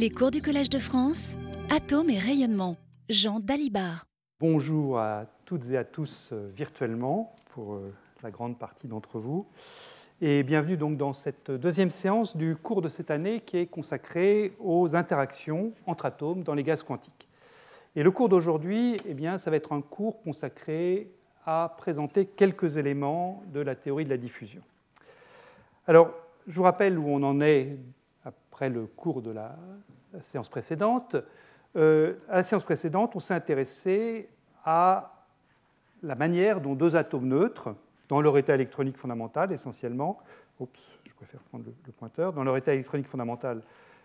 Les cours du Collège de France, Atomes et rayonnement. Jean Dalibard. Bonjour à toutes et à tous euh, virtuellement pour euh, la grande partie d'entre vous. Et bienvenue donc dans cette deuxième séance du cours de cette année qui est consacrée aux interactions entre atomes dans les gaz quantiques. Et le cours d'aujourd'hui, eh bien, ça va être un cours consacré à présenter quelques éléments de la théorie de la diffusion. Alors, je vous rappelle où on en est après le cours de la, séance précédente. Euh, à la séance précédente, on s'est intéressé à la manière dont deux atomes neutres, dans leur état électronique fondamental essentiellement, oups, je préfère prendre le pointeur, dans leur état électronique fondamental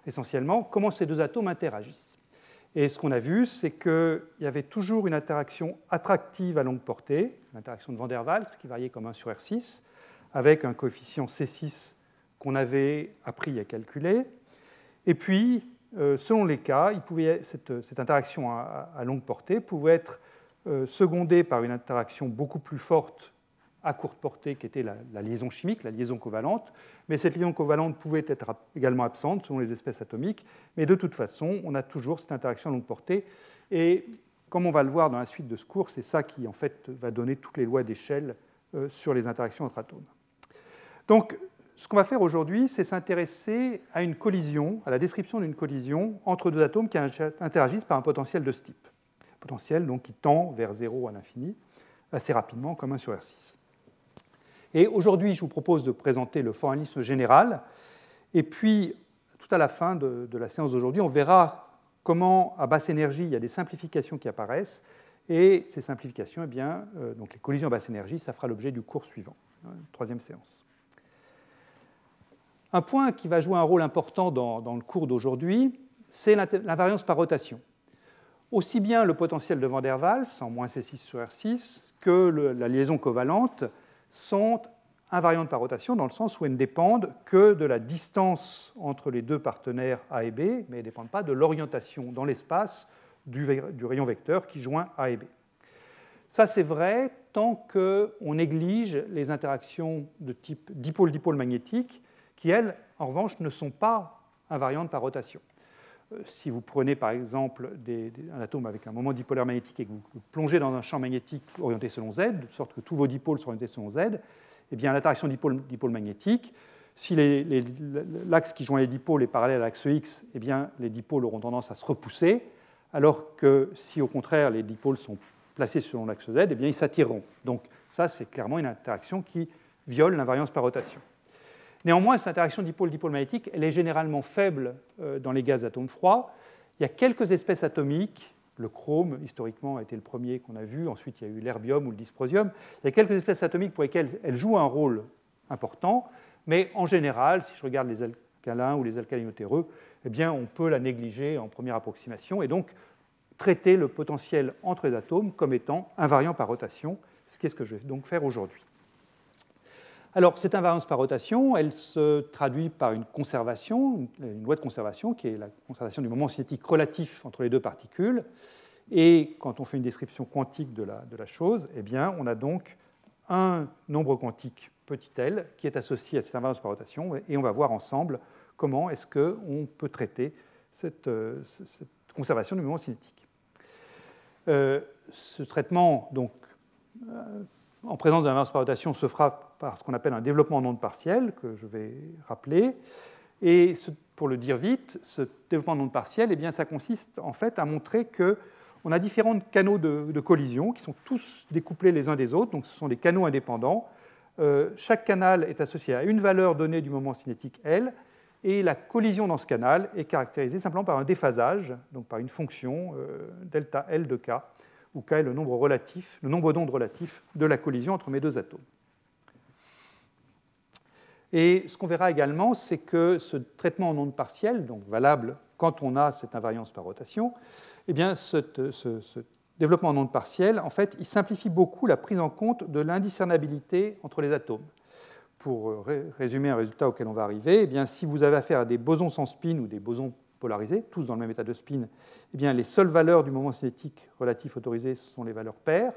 essentiellement, comment ces deux atomes interagissent. Et ce qu'on a vu, c'est qu'il y avait toujours une interaction attractive à longue portée, l'interaction de Van der Waals, qui variait comme 1 sur R6, avec un coefficient C6 qu'on avait appris à calculer. Et puis, euh, selon les cas, cette, interaction à, longue portée pouvait être euh, secondée par une interaction beaucoup plus forte à courte portée, qui était la, liaison chimique, la liaison covalente. Mais cette liaison covalente pouvait être également absente selon les espèces atomiques. Mais de toute façon, on a toujours cette interaction à longue portée. Et comme on va le voir dans la suite de ce cours, c'est ça qui en fait va donner toutes les lois d'échelle euh, sur les interactions entre atomes. Donc, ce qu'on va faire aujourd'hui, c'est s'intéresser à une collision, à la description d'une collision entre deux atomes qui interagissent par un potentiel de ce type. Potentiel donc, qui tend vers 0 à l'infini assez rapidement, comme 1 sur R6. Et aujourd'hui, je vous propose de présenter le formalisme général. Et puis, tout à la fin de, la séance d'aujourd'hui, on verra comment, à basse énergie, il y a des simplifications qui apparaissent. Et ces simplifications, eh bien, euh, donc les collisions à basse énergie, ça fera l'objet du cours suivant, hein, troisième séance. Un point qui va jouer un rôle important dans, le cours d'aujourd'hui, c'est l'invariance par rotation. Aussi bien le potentiel de Van der Waals, en moins C6 sur R6, que la liaison covalente sont invariantes par rotation dans le sens où elles ne dépendent que de la distance entre les deux partenaires A et B, mais elles ne dépendent pas de l'orientation dans l'espace du, rayon vecteur qui joint A et B. Ça, c'est vrai tant qu'on néglige les interactions de type dipôle-dipôle magnétique, qui, elles, en revanche, ne sont pas invariantes par rotation. Euh, si vous prenez par exemple un atome avec un moment dipolaire magnétique et que vous plongez dans un champ magnétique orienté selon Z, de sorte que tous vos dipôles sont orientés selon Z, eh bien l'interaction dipôle, magnétique, si l'axe qui joint les dipôles est parallèle à l'axe X, eh bien les dipôles auront tendance à se repousser, alors que si au contraire les dipôles sont placés selon l'axe Z, eh bien ils s'attireront. Donc ça c'est clairement une interaction qui viole l'invariance par rotation. Néanmoins, cette interaction dipôle-dipôle magnétique, elle est généralement faible euh, dans les gaz atomes froids. Il y a quelques espèces atomiques, le chrome, historiquement, a été le premier qu'on a vu, ensuite il y a eu l'herbium ou le dysprosium. Il y a quelques espèces atomiques pour lesquelles elle joue un rôle important, mais en général, si je regarde les alcalins ou les alcalinotéreux, eh bien, on peut la négliger en première approximation et donc traiter le potentiel entre les atomes comme étant invariant par rotation, ce qui est ce que je vais donc faire aujourd'hui. Alors, cette invariance par rotation, elle se traduit par une conservation, une loi de conservation, qui est la conservation du moment cinétique relatif entre les deux particules. Et quand on fait une description quantique de la, chose, eh bien, on a donc un nombre quantique petit l qui est associé à cette invariance par rotation, et on va voir ensemble comment est-ce qu'on peut traiter cette, conservation du moment cinétique. Euh, ce traitement, donc, euh, en présence de l'inverse par rotation se fera par ce qu'on appelle un développement en onde partielle, que je vais rappeler. Et pour le dire vite, ce développement en onde partielle, eh bien, ça consiste en fait à montrer qu'on a différents canaux de, collision qui sont tous découplés les uns des autres, donc ce sont des canaux indépendants. Euh, chaque canal est associé à une valeur donnée du moment cinétique L, et la collision dans ce canal est caractérisée simplement par un déphasage, donc par une fonction euh, delta L de K, où K est le nombre relatif, le nombre d'ondes relatif de la collision entre mes deux atomes. Et ce qu'on verra également, c'est que ce traitement en ondes partielles, donc valable quand on a cette invariance par rotation, eh bien, ce, développement en ondes partielles, en fait, il simplifie beaucoup la prise en compte de l'indiscernabilité entre les atomes. Pour résumer un résultat auquel on va arriver, eh bien, si vous avez affaire à des bosons sans spin ou des bosons polarisés, tous dans le même état de spin, eh bien, les seules valeurs du moment cinétique relatif autorisé sont les valeurs paires.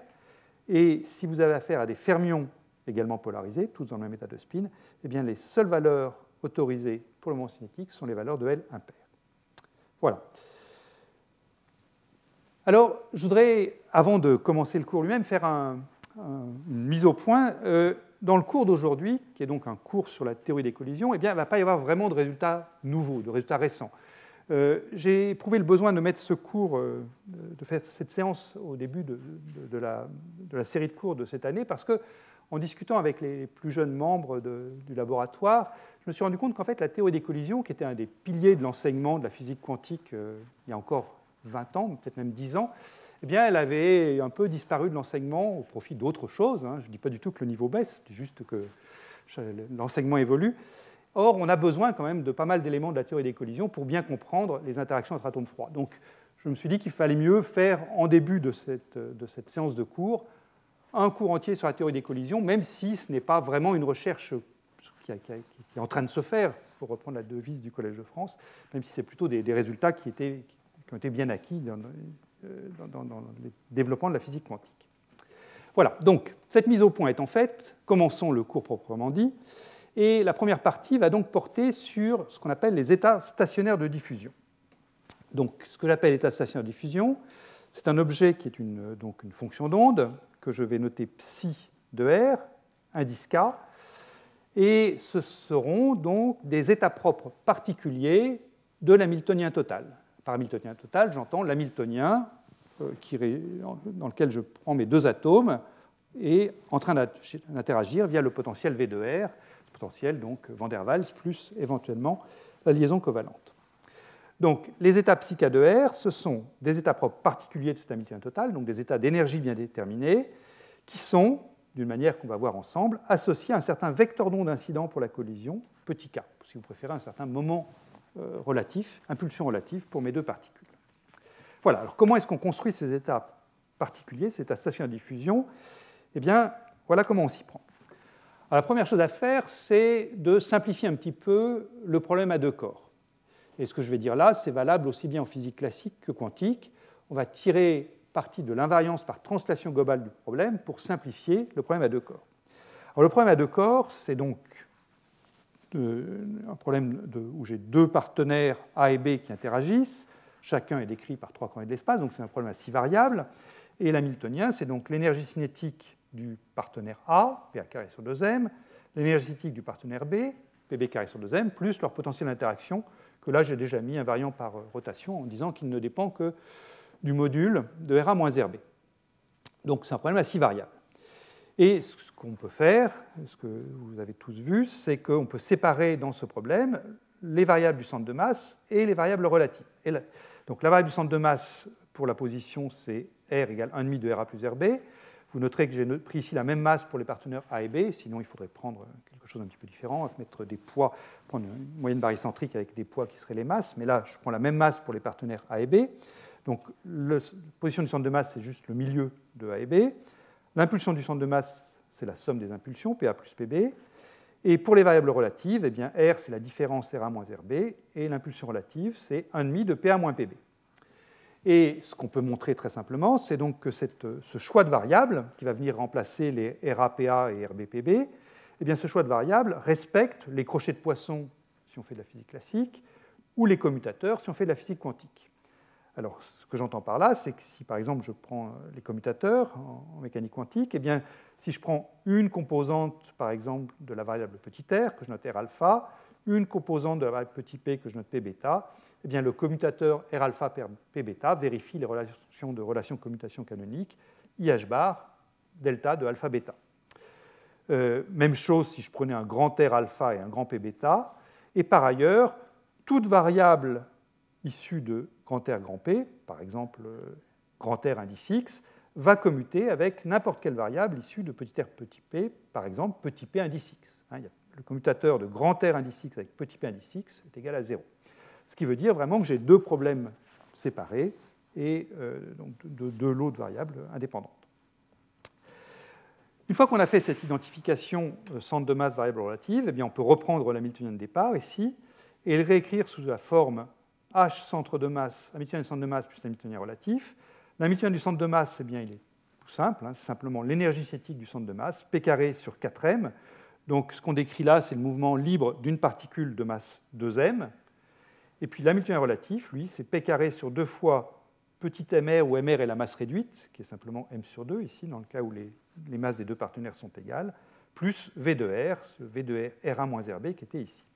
Et si vous avez affaire à des fermions également polarisés, tous dans le même état de spin, eh bien, les seules valeurs autorisées pour le moment cinétique sont les valeurs de L impair. Voilà. Alors, je voudrais, avant de commencer le cours lui-même, faire une mise au point. Euh, dans le cours d'aujourd'hui, qui est donc un cours sur la théorie des collisions, eh bien, il ne va pas y avoir vraiment de résultats nouveaux, de résultats récents. Euh, j'ai éprouvé le besoin de mettre ce cours, euh, de faire cette séance au début de, la, série de cours de cette année, parce que en discutant avec les plus jeunes membres du laboratoire, je me suis rendu compte qu'en fait la théorie des collisions, qui était un des piliers de l'enseignement de la physique quantique euh, il y a encore 20 ans, peut-être même 10 ans, eh bien, elle avait un peu disparu de l'enseignement au profit d'autres choses. Hein. Je ne dis pas du tout que le niveau baisse, juste que l'enseignement évolue. Or, on a besoin quand même de pas mal d'éléments de la théorie des collisions pour bien comprendre les interactions entre atomes froids. Donc, je me suis dit qu'il fallait mieux faire en début de cette, de cette, séance de cours un cours entier sur la théorie des collisions, même si ce n'est pas vraiment une recherche qui, est en train de se faire, pour reprendre la devise du Collège de France, même si c'est plutôt des, résultats qui, ont été bien acquis dans, euh, le développement de la physique quantique. Voilà, donc cette mise au point étant faite, commençons le cours proprement dit. Et la première partie va donc porter sur ce qu'on appelle les états stationnaires de diffusion. Donc, ce que j'appelle état stationnaire de diffusion, c'est un objet qui est une, donc une fonction d'onde que je vais noter psi de r, indice k, et ce seront donc des états propres particuliers de l'hamiltonien total. Par hamiltonien total, j'entends l'hamiltonien euh, dans lequel je prends mes deux atomes et en train d'interagir via le potentiel V de R, potentiel donc Van der Waals plus éventuellement la liaison covalente. Donc les états psi de R, ce sont des états propres particuliers de cet hamiltonien total, donc des états d'énergie bien déterminés, qui sont, d'une manière qu'on va voir ensemble, associés à un certain vecteur d'onde incident pour la collision, petit k, si vous préférez un certain moment euh, relatif, impulsion relative pour mes deux particules. Voilà, alors comment est-ce qu'on construit ces états particuliers, ces états stationnaires de diffusion? Eh bien, voilà comment on s'y prend. la première chose à faire, c'est de simplifier un petit peu le problème à deux corps. Et ce que je vais dire là, c'est valable aussi bien en physique classique que quantique. On va tirer parti de l'invariance par translation globale du problème pour simplifier le problème à deux corps. Alors, le problème à deux corps, c'est donc un problème où j'ai deux partenaires A et B qui interagissent. Chacun est décrit par trois coordonnées de l'espace, donc c'est un problème à six variables. Et l'hamiltonien, c'est donc l'énergie cinétique du partenaire A, PA carré sur 2m, l'énergie cinétique du partenaire B, PB carré sur 2m, plus leur potentiel d'interaction, là j'ai déjà mis invariant par rotation en disant qu'il ne dépend que du module de RA-RB. Donc c'est un problème à six variables. Et ce qu'on peut faire, ce que vous avez tous vu, c'est qu'on peut séparer dans ce problème les variables du centre de masse et les variables relatives. donc la variable du centre de masse pour la position, c'est R égale 1,5 de RA plus RB. Vous noterez que j'ai pris ici la même masse pour les partenaires A et B, sinon il faudrait prendre quelque chose d'un petit peu différent, mettre des poids, prendre une moyenne barycentrique avec des poids qui seraient les masses, mais là je prends la même masse pour les partenaires A et B. Donc la position du centre de masse, c'est juste le milieu de A et B. L'impulsion du centre de masse, c'est la somme des impulsions, PA plus PB. Et pour les variables relatives, eh bien, R, c'est la différence RA moins RB, et l'impulsion relative, c'est 1,5 de PA moins PB. Et ce qu'on peut montrer très simplement, c'est donc que ce choix de variables, qui va venir remplacer les RAPA et RBPB, eh bien, ce choix de variables respecte les crochets de Poisson si on fait de la physique classique, ou les commutateurs si on fait de la physique quantique. Alors, ce que j'entends par là, c'est que si par exemple je prends euh, les commutateurs en mécanique quantique, eh bien, si je prends une composante, par exemple, de la variable petit r, que je note R alpha, une composante de la variable petit p, que je note P bêta, eh bien, le commutateur R alpha P bêta vérifie les relations de relation commutation canonique IH bar delta de alpha bêta. Euh, même chose si je prenais un grand R alpha et un grand P bêta. Et par ailleurs, toute variable issue de grand R, grand P, par exemple euh, grand R indice X, va commuter avec n'importe quelle variable issue de petit r, petit p, par exemple petit p indice X. Hein, le commutateur de grand R indice X avec petit p indice X est égal à 0. Ce qui veut dire vraiment que j'ai deux problèmes séparés et euh, donc deux lots de variables indépendantes. Une fois qu'on a fait cette identification euh, centre de masse variable relative, eh bien on peut reprendre l'hamiltonien de départ ici et le réécrire sous la forme H centre de masse, Hamiltonien du centre de masse plus Hamiltonien relatif. L'Hamiltonien du centre de masse, eh bien, il est tout simple, hein, c'est simplement l'énergie cinétique du centre de masse, P carré sur 4m. Donc ce qu'on décrit là, c'est le mouvement libre d'une particule de masse 2m. Et puis l'Hamiltonien relatif, lui, c'est P carré sur deux fois petit mr, où mr est la masse réduite, qui est simplement m sur 2 ici, dans le cas où les, masses des deux partenaires sont égales, plus V de R, V de R, R1 moins RB qui était ici.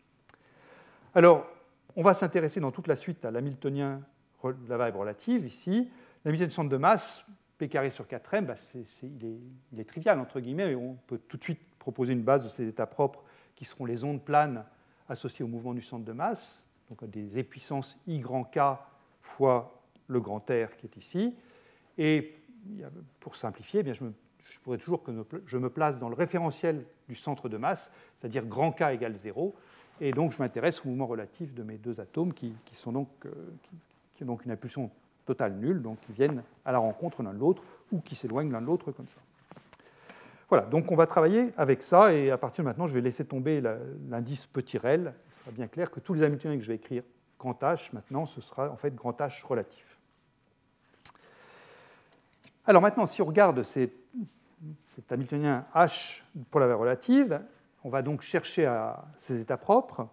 Alors, on va s'intéresser dans toute la suite à l'Hamiltonien de la variable relative, ici. L'Hamiltonien de centre de masse, P carré sur 4m, bah, il, est, trivial, entre guillemets, et on peut tout de suite proposer une base de ces états propres qui seront les ondes planes associées au mouvement du centre de masse, donc des épuissances I grand K fois le grand R qui est ici. Et pour simplifier, eh bien, je, pourrais toujours que je me place dans le référentiel du centre de masse, c'est-à-dire grand K égale 0, et donc je m'intéresse au mouvement relatif de mes deux atomes qui, sont donc, euh, qui, ont donc une impulsion totale nulle, donc qui viennent à la rencontre l'un de l'autre ou qui s'éloignent l'un de l'autre comme ça. Voilà, donc on va travailler avec ça et à partir de maintenant, je vais laisser tomber l'indice petit rel. Il sera bien clair que tous les Hamiltoniens que je vais écrire grand H, maintenant, ce sera en fait grand H relatif. Alors maintenant, si on regarde cet Hamiltonien H pour la relative, on va donc chercher à ces états propres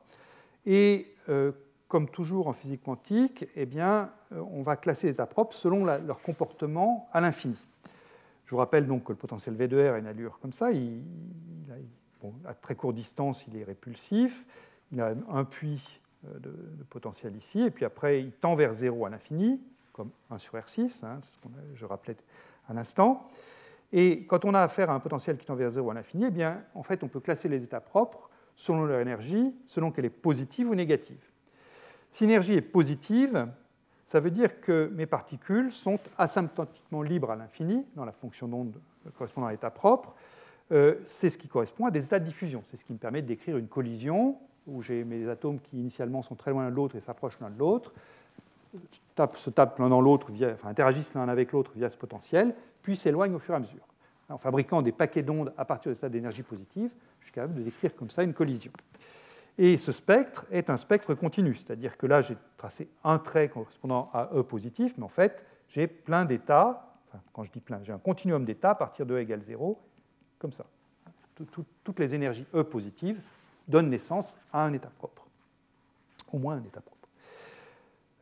et euh, comme toujours en physique quantique, eh bien, euh, on va classer les états propres selon leur comportement à l'infini. Je vous rappelle donc que le potentiel V de R a une allure comme ça. à très courte distance, il est répulsif. Il a un puits euh, de, potentiel ici. Et puis après, il tend vers 0 à l'infini, comme 1 sur R6, hein, ce que je rappelais à l'instant. Et quand on a affaire à un potentiel qui tend vers 0 à l'infini, eh bien, en fait, on peut classer les états propres selon leur énergie, selon qu'elle est positive ou négative. Si l'énergie est positive, ça veut dire que mes particules sont asymptotiquement libres à l'infini, dans la fonction d'onde correspondant à l'état propre. Euh, c'est ce qui correspond à des états de diffusion. C'est ce qui me permet de décrire une collision où j'ai mes atomes qui initialement sont très loin l'un de l'autre et s'approchent l'un de l'autre, se tapent l'un dans l'autre, enfin, interagissent l'un avec l'autre via ce potentiel, puis s'éloignent au fur et à mesure. En fabriquant des paquets d'ondes à partir de stade d'énergie positive, je suis capable de décrire comme ça une collision. Et ce spectre est un spectre continu, c'est-à-dire que là, j'ai tracé un trait correspondant à E positif, mais en fait, j'ai plein d'états, enfin, quand je dis plein, j'ai un continuum d'états à partir de E égale 0, comme ça. Toutes les énergies E positives donnent naissance à un état propre, au moins un état propre.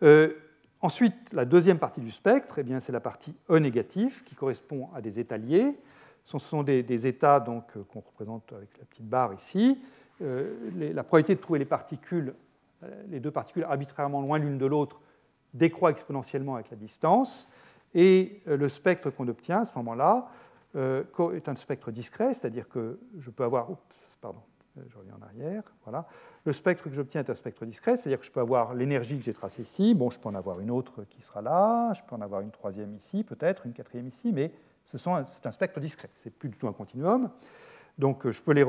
Euh, ensuite, la deuxième partie du spectre, eh c'est la partie E négatif, qui correspond à des états liés. Ce sont des, états euh, qu'on représente avec la petite barre ici, euh, la probabilité de trouver les particules, euh, les deux particules arbitrairement loin l'une de l'autre, décroît exponentiellement avec la distance. Et euh, le spectre qu'on obtient à ce moment-là est un spectre discret, c'est-à-dire que je peux avoir. Pardon, je en arrière. Voilà. Le spectre que j'obtiens est un spectre discret, c'est-à-dire que je peux avoir l'énergie que j'ai tracée ici. Bon, je peux en avoir une autre qui sera là, je peux en avoir une troisième ici, peut-être, une quatrième ici, mais c'est un spectre discret. C'est plus du tout un continuum. Donc euh, je peux les,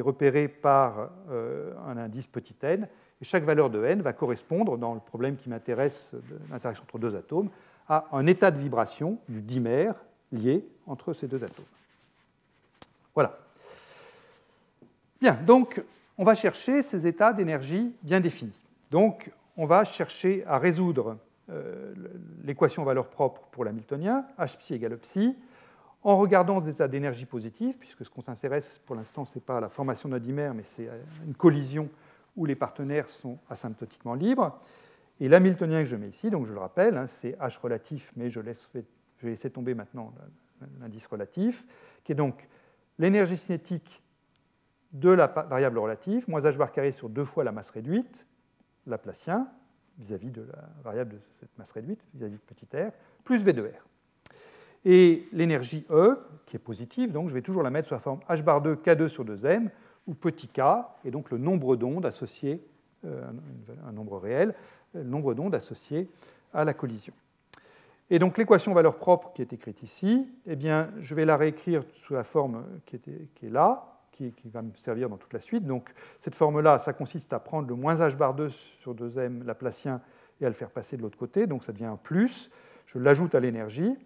repérer par euh, un indice petit n, et chaque valeur de n va correspondre, dans le problème qui m'intéresse l'interaction entre deux atomes, à un état de vibration du dimère lié entre ces deux atomes. Voilà. Bien, donc on va chercher ces états d'énergie bien définis. Donc on va chercher à résoudre euh, l'équation valeur propre pour l'hamiltonien, h égale psi, en regardant ces états d'énergie positive, puisque ce qu'on s'intéresse pour l'instant, ce n'est pas la formation d'un dimère, mais c'est une collision où les partenaires sont asymptotiquement libres. Et l'hamiltonien que je mets ici, donc je le rappelle, hein, c'est H relatif, mais je, laisse, vais laisser tomber maintenant l'indice relatif, qui est donc l'énergie cinétique de la variable relative, moins h bar carré sur deux fois la masse réduite, laplacien, vis-à-vis de la variable de cette masse réduite, vis-à-vis -vis de petit r, plus v de r. Et l'énergie E, qui est positive, donc je vais toujours la mettre sous la forme h bar 2 K2 sur 2m, où petit k est donc le nombre d'ondes associé, euh, un nombre réel, le nombre d'ondes associé à la collision. Et donc l'équation valeur propre qui est écrite ici, eh bien, je vais la réécrire sous la forme qui, est là, qui, qui, va me servir dans toute la suite. Donc cette forme-là, ça consiste à prendre le moins h bar 2 sur 2m laplacien et à le faire passer de l'autre côté, donc ça devient un plus. Je l'ajoute à l'énergie,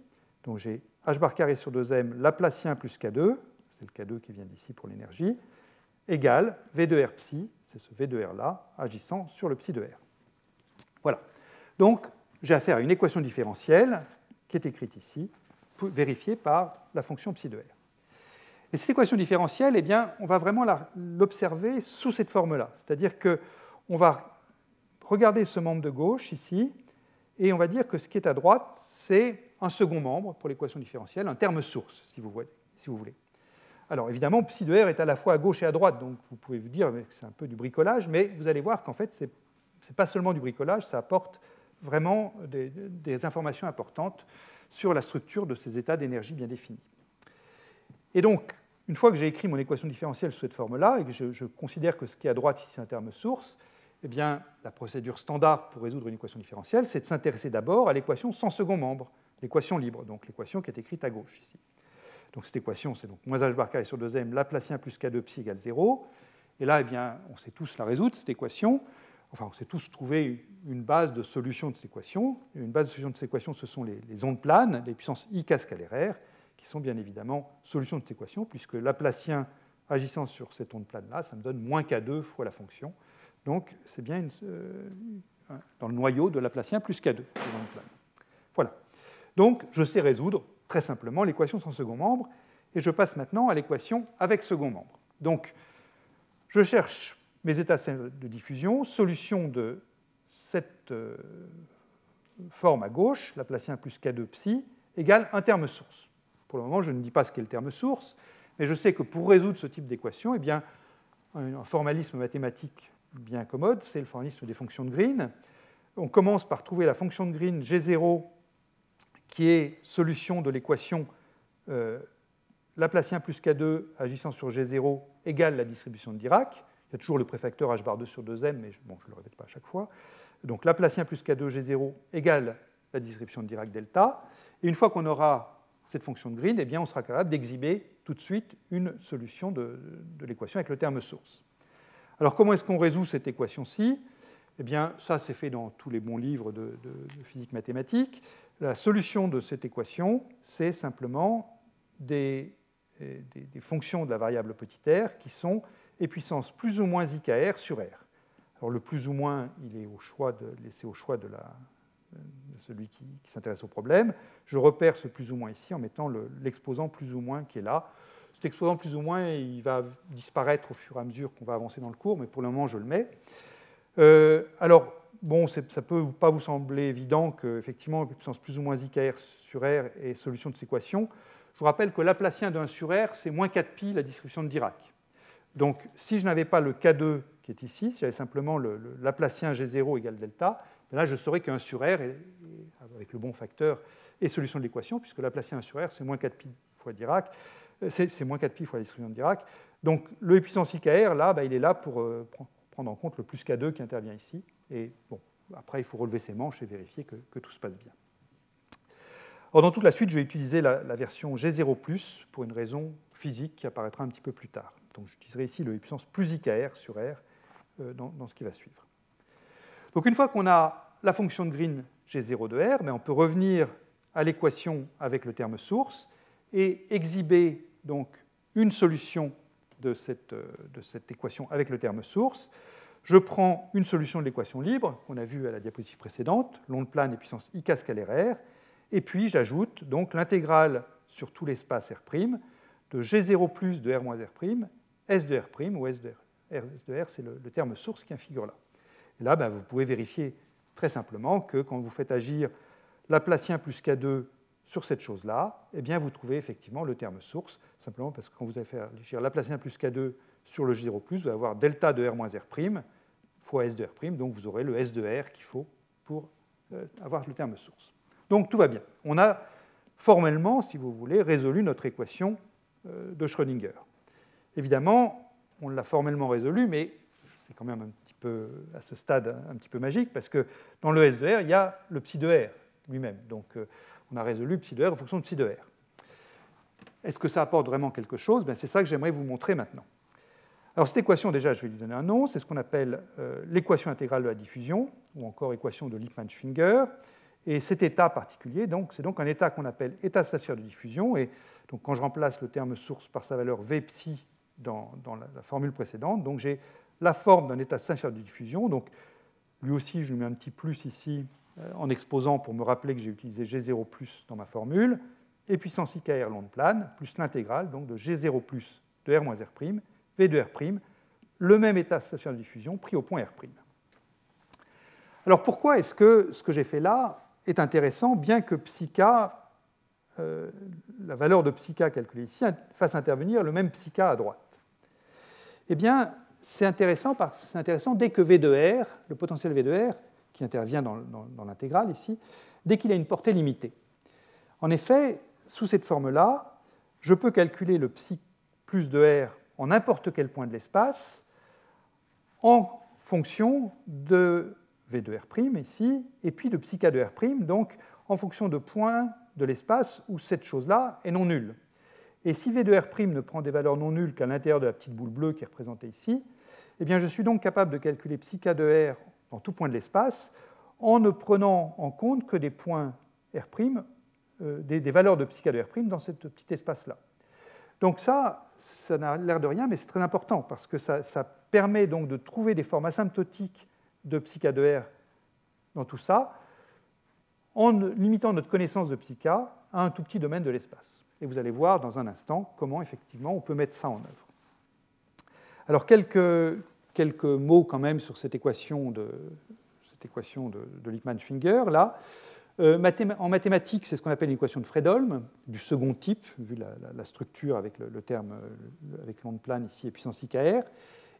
donc j'ai h bar carré sur 2m laplacien plus k2, c'est le k2 qui vient d'ici pour l'énergie, égale v de r psi, c'est ce v de r là, agissant sur le psi de r. Voilà. Donc j'ai affaire à une équation différentielle qui est écrite ici, vérifiée par la fonction psi de r. Et cette équation différentielle, eh bien, on va vraiment l'observer sous cette forme-là. C'est-à-dire qu'on va regardez ce membre de gauche ici, et on va dire que ce qui est à droite, c'est un second membre pour l'équation différentielle, un terme source, si vous, voulez. Alors évidemment, psi de r est à la fois à gauche et à droite, donc vous pouvez vous dire que c'est un peu du bricolage, mais vous allez voir qu'en fait, ce n'est pas seulement du bricolage, ça apporte vraiment des, informations importantes sur la structure de ces états d'énergie bien définis. Et donc, une fois que j'ai écrit mon équation différentielle sous cette forme-là, et que je, je, considère que ce qui est à droite ici c'est un terme source, eh bien, la procédure standard pour résoudre une équation différentielle, c'est de s'intéresser d'abord à l'équation sans second membre, l'équation libre, donc l'équation qui est écrite à gauche ici. Donc cette équation, c'est donc moins h bar carré sur 2m, Laplacien plus k2 psi égale 0. Et là, eh bien, on sait tous la résoudre, cette équation. Enfin, on sait tous trouver une base de solution de cette équation. Une base de solution de cette équation, ce sont les, ondes planes, les puissances i k scalaire r, qui sont bien évidemment solutions de cette équation, puisque Laplacien agissant sur cette onde plane-là, ça me donne moins k2 fois la fonction. Donc, c'est bien euh, dans le noyau de Laplacien plus k2. Voilà. Donc, je sais résoudre très simplement l'équation sans second membre, et je passe maintenant à l'équation avec second membre. Donc, je cherche mes états de diffusion, solution de cette euh, forme à gauche, Laplacien plus K2 psi, égale un terme source. Pour le moment, je ne dis pas ce qu'est le terme source, mais je sais que pour résoudre ce type d'équation, eh bien, un formalisme mathématique bien commode, c'est le formalisme des fonctions de Green. On commence par trouver la fonction de Green G0 qui est solution de l'équation euh, Laplacien plus K2 agissant sur G0 égale la distribution de Dirac. Il y a toujours le préfacteur h bar 2 sur 2m, mais je ne le répète pas à chaque fois. Donc Laplacien plus K2 G0 égale la distribution de Dirac delta. Et une fois qu'on aura cette fonction de Green, eh bien, on sera capable d'exhiber tout de suite une solution de l'équation avec le terme source. Alors comment est-ce qu'on résout cette équation-ci? Eh bien, ça, c'est fait dans tous les bons livres de, physique mathématique. La solution de cette équation, c'est simplement des, des, fonctions de la variable petit r qui sont et puissance plus ou moins IKR sur R. Alors le plus ou moins, il est au choix de, laissé au choix de, celui qui, s'intéresse au problème. Je repère ce plus ou moins ici en mettant l'exposant le, plus ou moins qui est là. Cet exposant plus ou moins, il va disparaître au fur et à mesure qu'on va avancer dans le cours, mais pour le moment, je le mets. Euh, alors, bon, ça peut pas vous sembler évident qu'effectivement, puissance plus ou moins IKR sur R est solution de cette équation. Je vous rappelle que Laplacien de 1 sur R, c'est moins 4pi la distribution de Dirac. Donc, si je n'avais pas le K2 qui est ici, si j'avais simplement le, le, Laplacien G0 égale delta, ben là, je saurais que 1 sur R, avec le bon facteur, est solution de l'équation, puisque Laplacien 1 sur R, c'est moins 4pi fois Dirac c'est moins 4pi fois la distribution de Dirac. Donc le puissance IKR, là, bah, il est là pour euh, prendre en compte le plus K2 qui intervient ici. Et bon, après, il faut relever ses manches et vérifier que, tout se passe bien. Alors, dans toute la suite, je vais utiliser la, la, version G0+, pour une raison physique qui apparaîtra un petit peu plus tard. Donc j'utiliserai ici le puissance plus IKR sur R euh, dans, dans, ce qui va suivre. Donc une fois qu'on a la fonction de Green G0 de R, mais on peut revenir à l'équation avec le terme source et exhiber donc une solution de cette, euh, de cette, équation avec le terme source. Je prends une solution de l'équation libre qu'on a vue à la diapositive précédente, l'onde plane et puissance ik scalaire et puis j'ajoute donc l'intégrale sur tout l'espace R' de G0 plus de R moins R', S de R', ou S de R. S de R, c'est le, le, terme source qui figure là. Et là, ben, vous pouvez vérifier très simplement que quand vous faites agir Laplacien plus K2 sur cette chose-là, eh bien, vous trouvez effectivement le terme source, simplement parce que quand vous allez faire agir Laplacien plus K2 sur le J0+, vous allez avoir delta de R moins R' fois S de R', donc vous aurez le S de R qu'il faut pour euh, avoir le terme source. Donc tout va bien. On a formellement, si vous voulez, résolu notre équation euh, de Schrödinger. Évidemment, on l'a formellement résolu, mais c'est quand même un petit peu, à ce stade, un petit peu magique, parce que dans le S de R, il y a le psi de R lui-même. Donc euh, on a résolu psi de r en fonction de psi de r. Est-ce que ça apporte vraiment quelque chose? Ben, C'est ça que j'aimerais vous montrer maintenant. Alors cette équation, déjà, je vais lui donner un nom, c'est ce qu'on appelle euh, l'équation intégrale de la diffusion, ou encore équation de Lippmann-Schwinger. Et cet état particulier, donc, c'est donc un état qu'on appelle état stationnaire de diffusion. Et donc, quand je remplace le terme source par sa valeur v dans, la, formule précédente, donc j'ai la forme d'un état stationnaire de diffusion. Donc, lui aussi, je lui mets un petit plus ici en exposant pour me rappeler que j'ai utilisé G0 dans ma formule, et puissance IKR l'onde plane, plus l'intégrale donc de G0 de R moins R', V de R', le même état stationnaire de diffusion pris au point R'. Alors pourquoi est-ce que ce que j'ai fait là est intéressant, bien que psiK, euh, la valeur de psiK calculée ici, fasse intervenir le même psiK à droite? Eh bien, c'est intéressant, parce, intéressant dès que V de R, le potentiel V de R, qui intervient dans, l'intégrale ici, dès qu'il a une portée limitée. En effet, sous cette forme-là, je peux calculer le psi plus de R en n'importe quel point de l'espace en fonction de V de R' ici, et puis de psi k de R', donc en fonction de points de l'espace où cette chose-là est non nulle. Et si V de R' ne prend des valeurs non nulles qu'à l'intérieur de la petite boule bleue qui est représentée ici, eh bien je suis donc capable de calculer psi k de R dans tout point de l'espace en ne prenant en compte que des points R', euh, des, valeurs de de R' dans ce petit espace-là. Donc ça, ça n'a l'air de rien, mais c'est très important parce que ça, permet donc de trouver des formes asymptotiques de de R dans tout ça, en limitant notre connaissance de k à un tout petit domaine de l'espace. Et vous allez voir dans un instant comment effectivement on peut mettre ça en œuvre. Alors quelques, quelques mots quand même sur cette équation de, cette équation de, de Lippmann-Schwinger. Là, euh, en mathématiques, c'est ce qu'on appelle une équation de Fredholm, du second type, vu la, structure avec le, terme, avec l'onde plane ici et puissance IKR.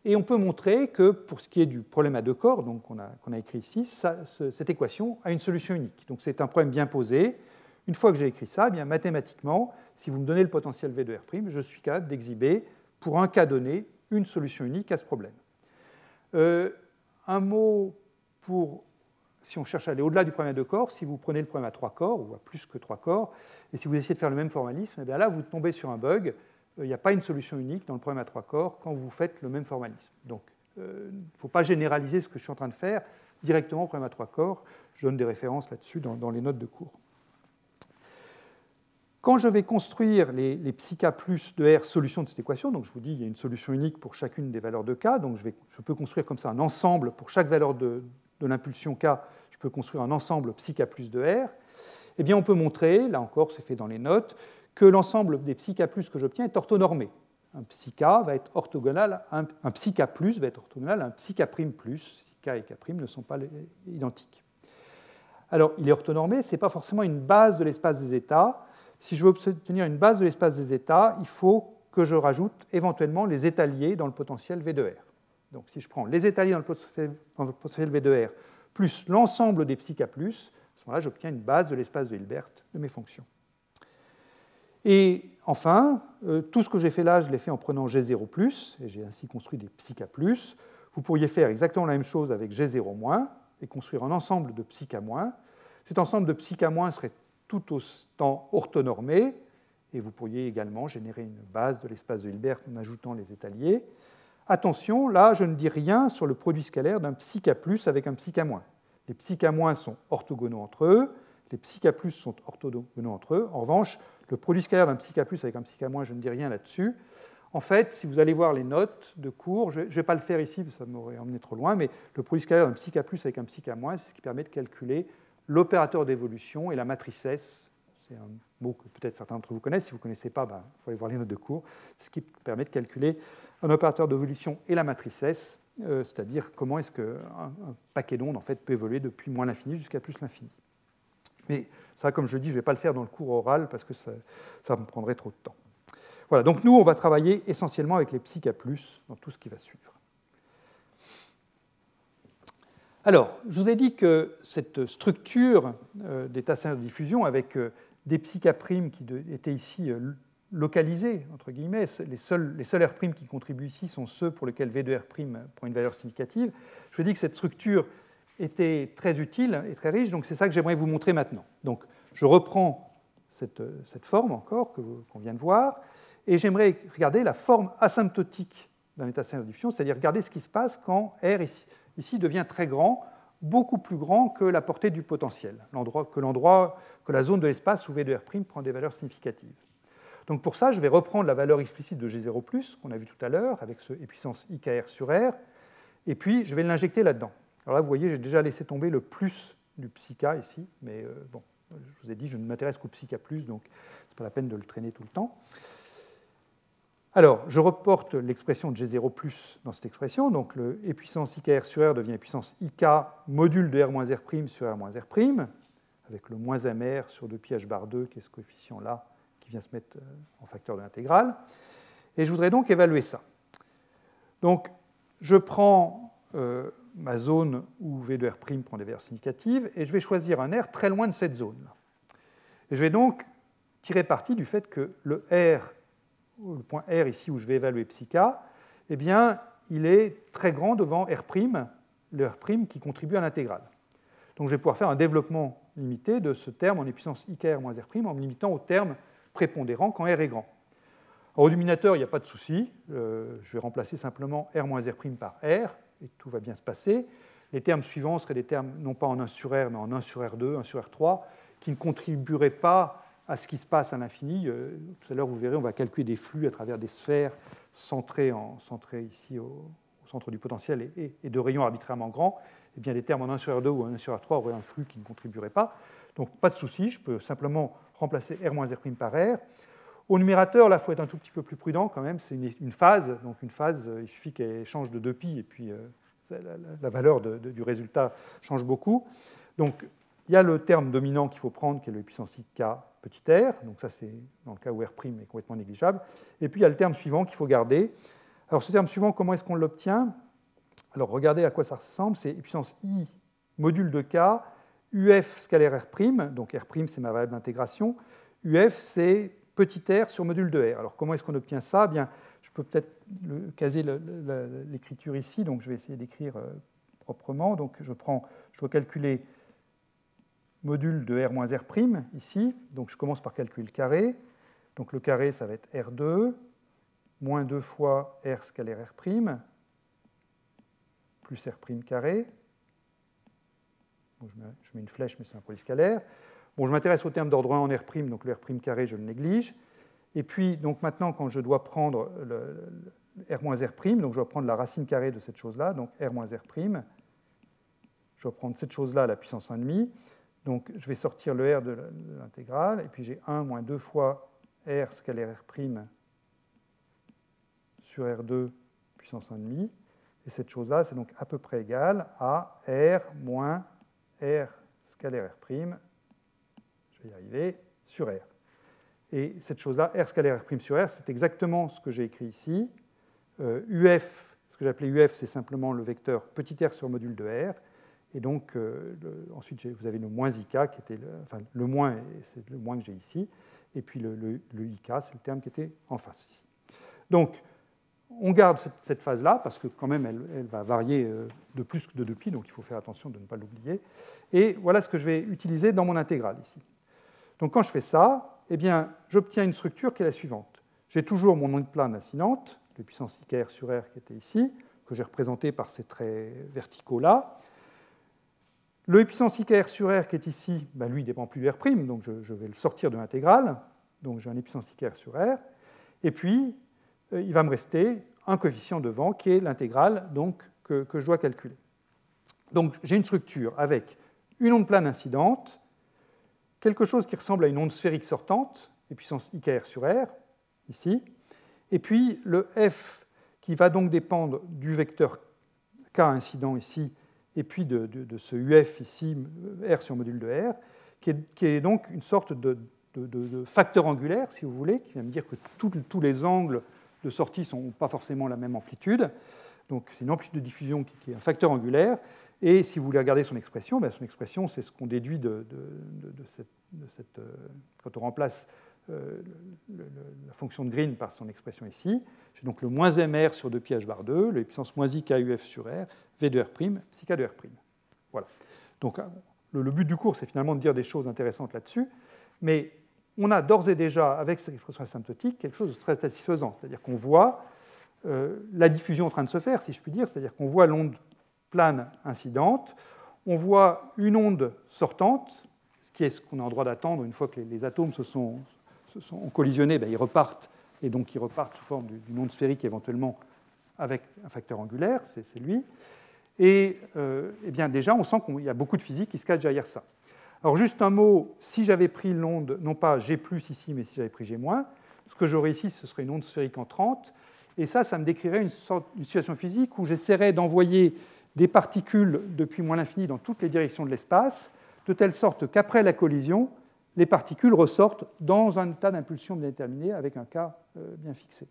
Et on peut montrer que pour ce qui est du problème à deux corps, donc qu'on a, a, écrit ici, cette équation a une solution unique. Donc c'est un problème bien posé. Une fois que j'ai écrit ça, eh bien mathématiquement, si vous me donnez le potentiel V de R', je suis capable d'exhiber, pour un cas donné, une solution unique à ce problème. Euh, un mot pour si on cherche à aller au-delà du problème à deux corps, si vous prenez le problème à trois corps, ou à plus que trois corps, et si vous essayez de faire le même formalisme, eh bien là, vous tombez sur un bug. Euh, il n'y a pas une solution unique dans le problème à trois corps quand vous faites le même formalisme. Donc, euh, il ne faut pas généraliser ce que je suis en train de faire directement au problème à trois corps. Je donne des références là-dessus dans, les notes de cours. Quand je vais construire les, les plus de R solutions de cette équation, donc je vous dis il y a une solution unique pour chacune des valeurs de K, donc je, peux construire comme ça un ensemble pour chaque valeur de, l'impulsion K, je peux construire un ensemble psi K plus de R, eh bien on peut montrer, là encore c'est fait dans les notes, que l'ensemble des psi K plus que j'obtiens est orthonormé. Un psi K va être orthogonal, un, un K plus va être orthogonal à un K plus, si K et K ne sont pas identiques. Alors il est orthonormé, ce n'est pas forcément une base de l'espace des états. Si je veux obtenir une base de l'espace des états, il faut que je rajoute éventuellement les états dans le potentiel V de R. Donc si je prends les étalés dans le potentiel V de R plus l'ensemble des psi K+, à ce moment-là, j'obtiens une base de l'espace de Hilbert de mes fonctions. Et enfin, euh, tout ce que j'ai fait là, je l'ai fait en prenant G0+, et j'ai ainsi construit des psi. Vous pourriez faire exactement la même chose avec G0- et construire un ensemble de psi K-. Cet ensemble de psi K- serait tout autant orthonormé, et vous pourriez également générer une base de l'espace de Hilbert en ajoutant les étaliers. Attention, là, je ne dis rien sur le produit scalaire d'un psi K avec un psi K-. Les psi K- sont orthogonaux entre eux, les psi K sont orthogonaux entre eux. En revanche, le produit scalaire d'un psi K avec un psi K-, je ne dis rien là-dessus. En fait, si vous allez voir les notes de cours, je ne vais pas le faire ici, parce ça m'aurait emmené trop loin, mais le produit scalaire d'un psi K avec un psi K-, c'est ce qui permet de calculer l'opérateur d'évolution et la matrice S c'est un mot que peut-être certains d'entre vous connaissent. Si vous ne connaissez pas, il ben, faut aller voir les notes de cours. Ce qui permet de calculer un opérateur d'évolution et la matrice S, euh, c'est-à-dire comment est-ce qu'un un paquet d'ondes en fait, peut évoluer depuis moins l'infini jusqu'à plus l'infini. Mais ça, comme je dis, je ne vais pas le faire dans le cours oral parce que ça, me prendrait trop de temps. Voilà, donc nous, on va travailler essentiellement avec les psi plus dans tout ce qui va suivre. Alors, je vous ai dit que cette structure euh, d'état de diffusion avec euh, des K' qui étaient ici euh, localisés, entre guillemets. Les seuls, les seuls R' qui contribuent ici sont ceux pour lesquels V de R' prend une valeur significative. Je vous dis que cette structure était très utile et très riche, donc c'est ça que j'aimerais vous montrer maintenant. Donc je reprends cette, cette forme encore qu'on vient de voir, et j'aimerais regarder la forme asymptotique d'un état de diffusion, c'est-à-dire regarder ce qui se passe quand R ici, ici devient très grand beaucoup plus grand que la portée du potentiel, que l'endroit, que la zone de l'espace où V de R' prend des valeurs significatives. Donc pour ça, je vais reprendre la valeur explicite de G0+, qu'on a vu tout à l'heure, avec ce puissance IKR sur R, et puis je vais l'injecter là-dedans. Alors là, vous voyez, j'ai déjà laissé tomber le plus du psi ici, mais euh, bon, je vous ai dit, je ne m'intéresse qu'au psi donc ce n'est pas la peine de le traîner tout le temps. Alors, je reporte l'expression de G0 dans cette expression. Donc, le e puissance IKR sur R devient puissance IK module de R moins R' sur R moins R', avec le moins MR sur 2 pi h bar 2, qui est ce coefficient-là, qui vient se mettre euh, en facteur de l'intégrale. Et je voudrais donc évaluer ça. Donc, je prends euh, ma zone où V de R' prend des valeurs significatives, et je vais choisir un R très loin de cette zone. Et je vais donc tirer parti du fait que le R le point R ici où je vais évaluer psi k, eh bien, il est très grand devant R', le R' qui contribue à l'intégrale. Donc je vais pouvoir faire un développement limité de ce terme en puissance IKR moins R' en me limitant au terme prépondérant quand R est grand. au dominateur, il n'y a pas de souci. Euh, je vais remplacer simplement R moins R' par R et tout va bien se passer. Les termes suivants seraient des termes non pas en 1 sur R, mais en 1 sur R2, 1 sur R3, qui ne contribueraient pas à ce qui se passe à l'infini. Euh, tout à l'heure, vous verrez, on va calculer des flux à travers des sphères centrées, en, centrées ici au, centre du potentiel et, de rayons arbitrairement grands. Eh bien, les termes en 1 sur R2 ou en 1 sur R3 auraient un flux qui ne contribuerait pas. Donc, pas de souci, je peux simplement remplacer R moins R' par R. Au numérateur, là, il faut être un tout petit peu plus prudent quand même. C'est une, phase. Donc, une phase, euh, il suffit qu'elle change de 2π et puis euh, la, valeur du résultat change beaucoup. Donc, il y a le terme dominant qu'il faut prendre, qui est le puissance k petit r, donc ça c'est dans le cas où r' est complètement négligeable. Et puis il y a le terme suivant qu'il faut garder. Alors ce terme suivant, comment est-ce qu'on l'obtient? Alors regardez à quoi ça ressemble, c'est puissance i module de k, uf scalaire r', donc r' c'est ma variable d'intégration, uf c'est petit r sur module de r. Alors comment est-ce qu'on obtient ça? Eh Bien, Je peux peut-être caser l'écriture ici, donc je vais essayer d'écrire euh, proprement. Donc je, prends, je dois calculer module de R moins R' ici. Donc je commence par calculer le carré. Donc le carré, ça va être R2 moins 2 fois R scalaire R' plus R' carré. je mets une flèche, mais c'est un polyscalaire. Bon, je m'intéresse au terme d'ordre 1 en R', donc le R' carré, je le néglige. Et puis, donc maintenant, quand je dois prendre le, R moins R', donc je dois prendre la racine carrée de cette chose-là, donc R moins R', je dois prendre cette chose-là à la puissance 1,5. Donc je vais sortir le R de l'intégrale, et puis j'ai 1 moins 2 fois R scalaire R' sur R2 puissance 1,5. Et cette chose-là, c'est donc à peu près égal à R moins R scalaire R', je vais y arriver, sur R. Et cette chose-là, R scalaire R' sur R, c'est exactement ce que j'ai écrit ici. Euh, UF, ce que j'appelais UF, c'est simplement le vecteur petit r sur module de R. Et donc, euh, ensuite, vous avez le moins IK, qui était le, enfin, le moins, c'est le moins que j'ai ici. Et puis le, le, IK, c'est le terme qui était en face ici. Donc, on garde cette, phase-là, parce que quand même, elle, va varier euh, de plus que de 2pi, donc il faut faire attention de ne pas l'oublier. Et voilà ce que je vais utiliser dans mon intégrale ici. Donc quand je fais ça, eh bien, j'obtiens une structure qui est la suivante. J'ai toujours mon onde plane incidente, le puissance IKR sur R qui était ici, que j'ai représenté par ces traits verticaux-là. Le puissance IKR sur R qui est ici, ben lui, ne dépend plus du R', donc je, vais le sortir de l'intégrale. Donc j'ai un puissance IKR sur R. Et puis, euh, il va me rester un coefficient devant qui est l'intégrale que, que, je dois calculer. Donc j'ai une structure avec une onde plane incidente, quelque chose qui ressemble à une onde sphérique sortante, et puissance IKR sur R, ici, et puis le F qui va donc dépendre du vecteur K incident ici, et puis de, ce UF ici, R sur module de R, qui est, donc une sorte de, facteur angulaire, si vous voulez, qui vient me dire que tous les angles de sortie ne sont pas forcément la même amplitude. Donc c'est une amplitude de diffusion qui, est un facteur angulaire. Et si vous voulez regarder son expression, ben, son expression, c'est ce qu'on déduit de, cette, euh, quand on remplace euh, la fonction de Green par son expression ici. J'ai donc le moins mr sur 2 pi h bar 2, le puissance moins i k uf sur r, v de r', psi k de r'. Voilà. Donc le, but du cours, c'est finalement de dire des choses intéressantes là-dessus, mais on a d'ores et déjà, avec cette expression asymptotique, quelque chose de très satisfaisant. C'est-à-dire qu'on voit euh, la diffusion en train de se faire, si je puis dire, c'est-à-dire qu'on voit l'onde plane incidente, on voit une onde sortante, ce qui est ce qu'on est en droit d'attendre une fois que les atomes se sont, sont collisionnés, ben, ils repartent, et donc ils repartent sous forme d'une onde sphérique éventuellement avec un facteur angulaire, c'est lui. Et, euh, eh bien déjà, on sent qu'il y a beaucoup de physique qui se cache derrière ça. Alors juste un mot, si j'avais pris l'onde, non pas G ici, mais si j'avais pris G-, que j'aurais ici, ce serait une onde sphérique en 30. Et ça, ça me décrirait une situation physique où j'essaierais d'envoyer des particules depuis moins l'infini dans toutes les directions de l'espace, de telle sorte qu'après la collision, les particules ressortent dans un état d'impulsion bien déterminé avec un cas euh, bien fixé.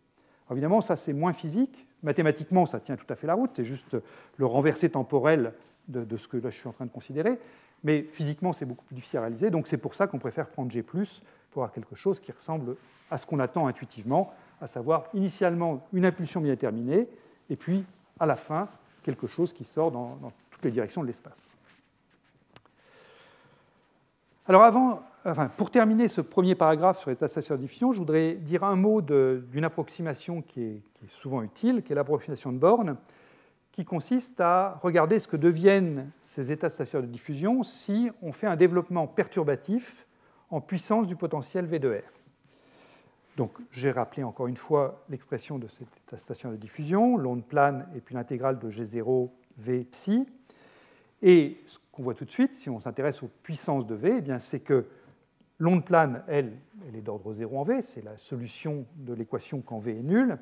évidemment, ça c'est moins physique. Mathématiquement, ça tient tout à fait la route, c'est juste le renversé temporel de, ce que là, je suis en train de considérer. Mais physiquement, c'est beaucoup plus difficile à réaliser. Donc c'est pour ça qu'on préfère prendre G pour avoir quelque chose qui ressemble à ce qu'on attend intuitivement, à savoir initialement une impulsion bien déterminée, et puis à la fin, quelque chose qui sort dans toutes les directions de l'espace. Alors avant, pour terminer ce premier paragraphe sur stationnaire de diffusion, je voudrais dire un mot d'une approximation qui est, souvent utile, qui est l'approximation de Born, qui consiste à regarder ce que deviennent ces états stationnaires de diffusion si on fait un développement perturbatif en puissance du potentiel V de R. Donc j'ai rappelé encore une fois l'expression de cet état stationnaire de diffusion, l'onde plane et puis l'intégrale de G0 V psi. Et qu'on voit tout de suite, si on s'intéresse aux puissances de V, eh c'est que l'onde plane, elle, elle est d'ordre 0 en V, c'est la solution de l'équation quand V est nul.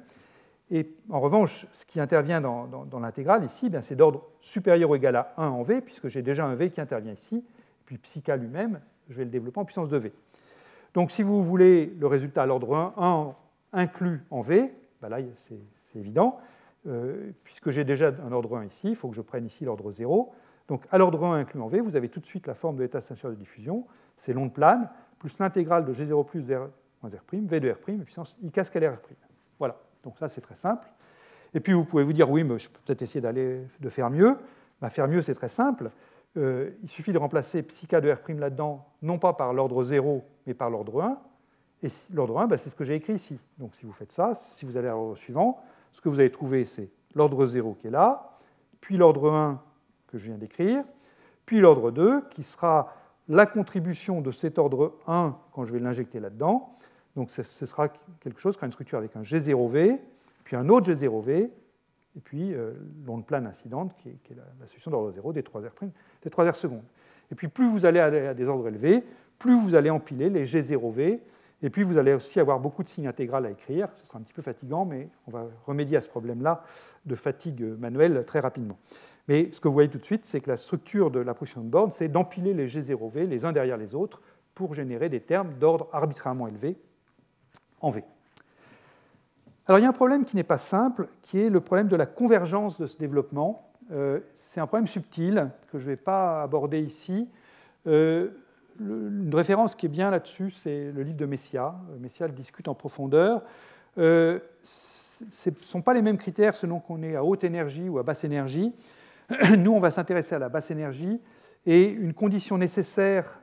Et en revanche, ce qui intervient dans, l'intégrale ici, eh c'est d'ordre supérieur ou égal à 1 en V, puisque j'ai déjà un V qui intervient ici. Puis psi lui-même, je vais le développer en puissance de V. Donc si vous voulez le résultat à l'ordre 1, 1 inclus en V, ben là c'est évident, euh, puisque j'ai déjà un ordre 1 ici, il faut que je prenne ici l'ordre 0. Donc à l'ordre 1 inclus V, vous avez tout de suite la forme de l'état stationnaire de diffusion, c'est l'onde plane, plus l'intégrale de G0 plus de R moins R', V de R', puissance I cascalaire R'. Voilà, donc ça c'est très simple. Et puis vous pouvez vous dire, oui, mais je peux peut-être essayer d'aller de faire mieux. Bah, faire mieux, c'est très simple. Euh, il suffit de remplacer psi k de R' là-dedans, non pas par l'ordre 0, mais par l'ordre 1. Et l'ordre 1, bah, c'est ce que j'ai écrit ici. Donc si vous faites ça, si vous allez à l'ordre suivant, ce que vous allez trouver, c'est l'ordre 0 qui est là, puis l'ordre 1 que je viens d'écrire, puis l'ordre 2 qui sera la contribution de cet ordre 1 quand je vais l'injecter là-dedans. Donc ce sera quelque chose qui a une structure avec un G0V, puis un autre G0V, et puis euh, l'onde plane incidente qui est, la, solution d'ordre 0 des 3R', des 3R secondes. Et puis plus vous allez à des ordres élevés, plus vous allez empiler les G0V, et puis vous allez aussi avoir beaucoup de signes intégrales à écrire. Ce sera un petit peu fatigant, mais on va remédier à ce problème-là de fatigue manuelle très rapidement. Mais ce que vous voyez tout de suite, c'est que la structure de la position de borne, c'est d'empiler les G0V les uns derrière les autres pour générer des termes d'ordre arbitrairement élevé en V. Alors il y a un problème qui n'est pas simple, qui est le problème de la convergence de ce développement. Euh, c'est un problème subtil que je ne vais pas aborder ici. Euh, une référence qui est bien là-dessus, c'est le livre de Messia. Messia le discute en profondeur. Euh, ce ne sont pas les mêmes critères selon qu'on est à haute énergie ou à basse énergie. Nous, on va s'intéresser à la basse énergie et une condition nécessaire,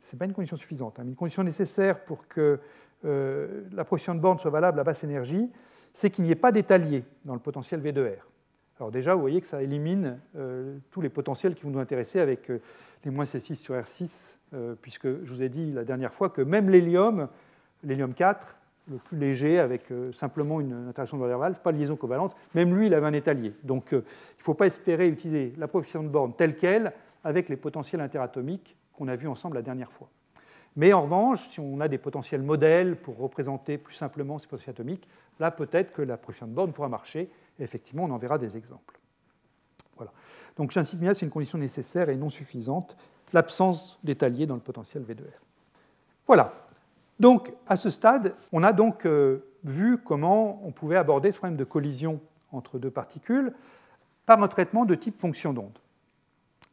ce n'est pas une condition suffisante, hein, mais une condition nécessaire pour que euh, la projection de borne soit valable à basse énergie, c'est qu'il n'y ait pas d'étalier dans le potentiel V de R. Alors déjà, vous voyez que ça élimine euh, tous les potentiels qui vont nous intéresser avec euh, les moins C6 sur R6, puisque je vous ai dit la dernière fois que même l'hélium, l'hélium 4, le plus léger, avec euh, simplement une interaction de Waals, pas de liaison covalente. Même lui, il avait un étalier. Donc euh, il ne faut pas espérer utiliser la proposition de borne telle qu'elle avec les potentiels interatomiques qu'on a vus ensemble la dernière fois. Mais en revanche, si on a des potentiels modèles pour représenter plus simplement ces potentiels atomiques, là peut-être que la de borne pourra marcher. Et effectivement, on en verra des exemples. Voilà. Donc j'insiste bien, c'est une condition nécessaire et non suffisante, l'absence d'étalier dans le potentiel V de R. Voilà, donc, à ce stade, on a donc euh, vu comment on pouvait aborder ce problème de collision entre deux particules par un traitement de type fonction d'onde.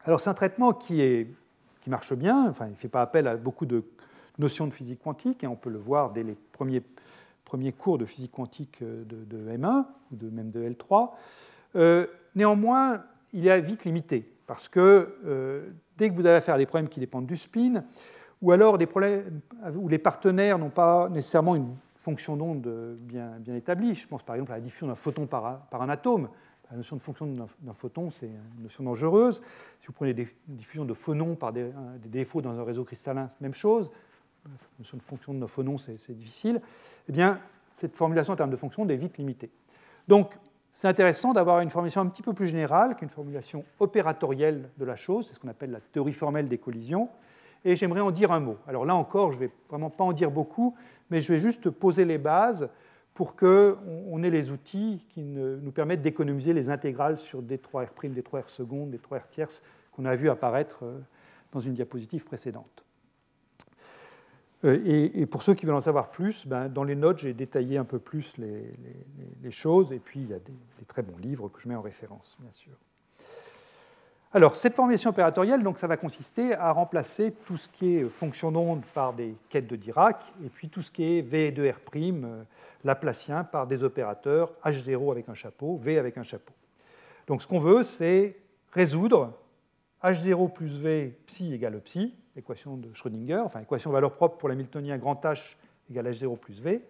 Alors, c'est un traitement qui, marche bien, enfin, il ne fait pas appel à beaucoup de notions de physique quantique, et on peut le voir dès les premiers, cours de physique quantique euh, de, M1, ou même de L3. Euh, néanmoins, il est vite limité, parce que dès que vous avez affaire à des problèmes qui dépendent du spin, ou alors des problèmes où les partenaires n'ont pas nécessairement une fonction d'onde bien, établie. Je pense par exemple à la diffusion d'un photon par, un atome. La notion de fonction d'un photon, c'est une notion dangereuse. Si vous prenez des diffusions de phonons par des, des défauts dans un réseau cristallin, même chose. La notion de fonction de phonons, c'est difficile. Eh bien, cette formulation en termes de fonction est vite limitée. Donc, c'est intéressant d'avoir une formulation un petit peu plus générale qu'une formulation opératorielle de la chose, c'est ce qu'on appelle la théorie formelle des collisions, et j'aimerais en dire un mot. Alors là encore, je ne vais vraiment pas en dire beaucoup, mais je vais juste poser les bases pour qu'on ait les outils qui nous permettent d'économiser les intégrales sur D3R', D3R secondes, D3R tierces qu'on a vu apparaître euh, dans une diapositive précédente. Euh, et, pour ceux qui veulent en savoir plus, ben, dans les notes, j'ai détaillé un peu plus les, choses, et puis il y a des, très bons livres que je mets en référence, bien sûr. Alors, cette formulation opératorielle, donc, ça va consister à remplacer tout ce qui est fonction d'onde par des quêtes de Dirac, et puis tout ce qui est V 2 R', euh, laplacien, par des opérateurs H0 avec un chapeau, V avec un chapeau. Donc, ce qu'on veut, c'est résoudre H0 plus V psi égale psi, équation de Schrödinger, enfin équation valeur propre pour l'hamiltonien grand H égale H0 plus V,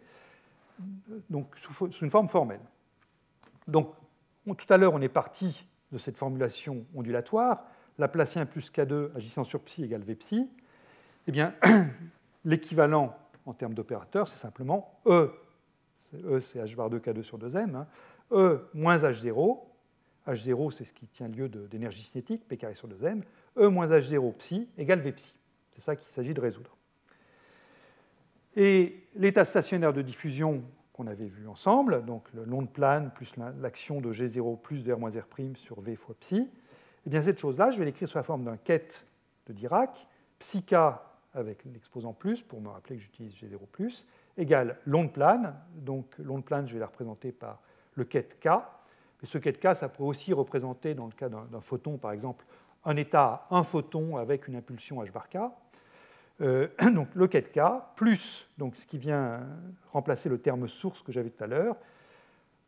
donc sous, une forme formelle. Donc tout à l'heure, on est parti de cette formulation ondulatoire, Laplacien plus K2 agissant sur psi égale V psi. Eh bien, l'équivalent en termes d'opérateur, c'est simplement E, E c'est H bar 2 K2 sur 2M, hein. E moins H0, H0 c'est ce qui tient lieu d'énergie cinétique, P carré sur 2M, E moins H0 psi égale V. C'est ça qu'il s'agit de résoudre. Et l'état stationnaire de diffusion qu'on avait vu ensemble, donc le long de plane plus l'action de G0 plus de R moins R' sur V fois psi, eh bien cette chose-là, je vais l'écrire sous la forme d'un ket de Dirac, psi k avec l'exposant plus, pour me rappeler que j'utilise G0 plus, égale long de plane. Donc long de plane, je vais la représenter par le ket k. Mais ce ket k, ça pourrait aussi représenter, dans le cas d'un photon par exemple, un état un photon avec une impulsion h bar k. Euh, donc le ket k, plus donc, ce qui vient remplacer le terme source que j'avais tout à l'heure,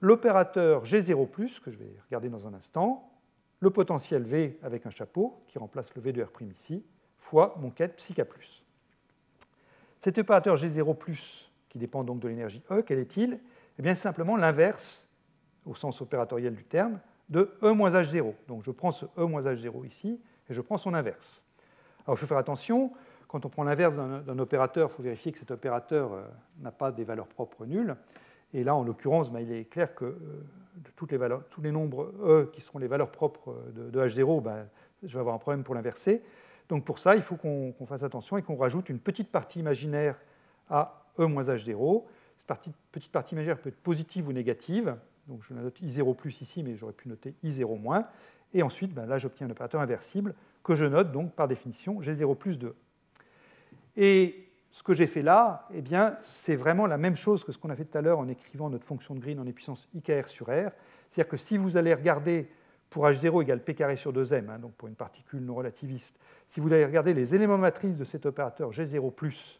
l'opérateur G0, que je vais regarder dans un instant, le potentiel V avec un chapeau, qui remplace le V de R' ici, fois mon ket psi k. Cet opérateur G0, qui dépend donc de l'énergie E, quel est-il? Eh bien, simplement l'inverse, au sens opératoriel du terme, de E moins H0. Donc je prends ce E moins H0 ici, et je prends son inverse. Alors il faut faire attention, quand on prend l'inverse d'un opérateur, il faut vérifier que cet opérateur euh, n'a pas des valeurs propres nulles. Et là, en l'occurrence, ben, il est clair que euh, toutes les valeurs, tous les nombres E qui seront les valeurs propres de, H0, ben, je vais avoir un problème pour l'inverser. Donc pour ça, il faut qu'on fasse attention et qu'on rajoute une petite partie imaginaire à E moins H0. Cette petite partie imaginaire peut être positive ou négative. Donc je note I0 plus ici, mais j'aurais pu noter I0 moins. Et ensuite, ben, là, j'obtiens un opérateur inversible que je note donc par définition G0 plus de et ce que j'ai fait là, eh c'est vraiment la même chose que ce qu'on a fait tout à l'heure en écrivant notre fonction de Green en puissance IKR sur R. C'est-à-dire que si vous allez regarder pour H0 égale P carré sur 2M, hein, donc pour une particule non relativiste, si vous allez regarder les éléments matrices de cet opérateur G0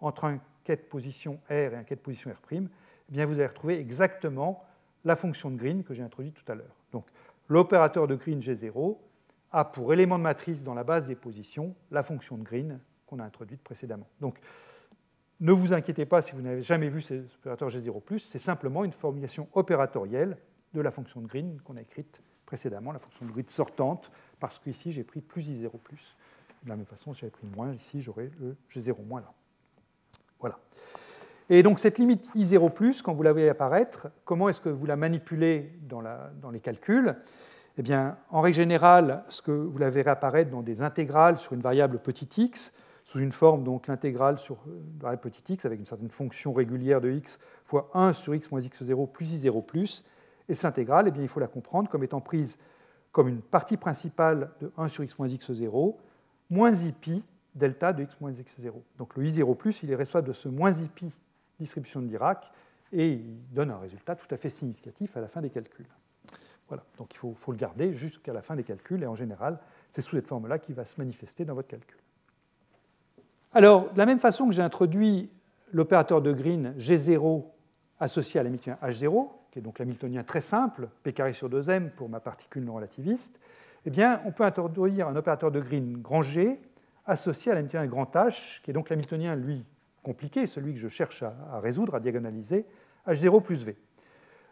entre un quête position R et un quête position R', eh bien vous allez retrouver exactement la fonction de Green que j'ai introduite tout à l'heure. Donc l'opérateur de Green G0 a pour élément de matrice dans la base des positions la fonction de Green qu'on a introduite précédemment. Donc, ne vous inquiétez pas si vous n'avez jamais vu ces opérateurs G0+, c'est simplement une formulation opératorielle de la fonction de Green qu'on a écrite précédemment, la fonction de Green sortante, parce qu'ici j'ai pris plus I0+. De la même façon, si j'avais pris moins, ici j'aurais le G0- là. Et donc cette limite I0+, quand vous la voyez apparaître, comment est-ce que vous la manipulez dans, les calculs? Eh bien, en règle générale, ce que vous la verrez apparaître dans des intégrales sur une variable petit x, sous une forme, donc l'intégrale sur euh, petit x avec une certaine fonction régulière de x fois 1 sur x moins x0 plus i0 plus. Et cette intégrale, eh bien, il faut la comprendre comme étant prise comme une partie principale de 1 sur x moins x0 moins i pi delta de x moins x0. Donc le i0 plus, il est responsable de ce moins i pi distribution de Dirac et il donne un résultat tout à fait significatif à la fin des calculs. Voilà, donc il faut, le garder jusqu'à la fin des calculs et en général, c'est sous cette forme-là qu'il va se manifester dans votre calcul. Alors, de la même façon que j'ai introduit l'opérateur de Green G0 associé à l'hamiltonien H0, qui est donc l'hamiltonien très simple, P carré sur 2m pour ma particule non relativiste, eh bien, on peut introduire un opérateur de Green grand G associé à l'hamiltonien grand H, qui est donc l'hamiltonien, lui, compliqué, celui que je cherche à, résoudre, à diagonaliser, H0 plus V.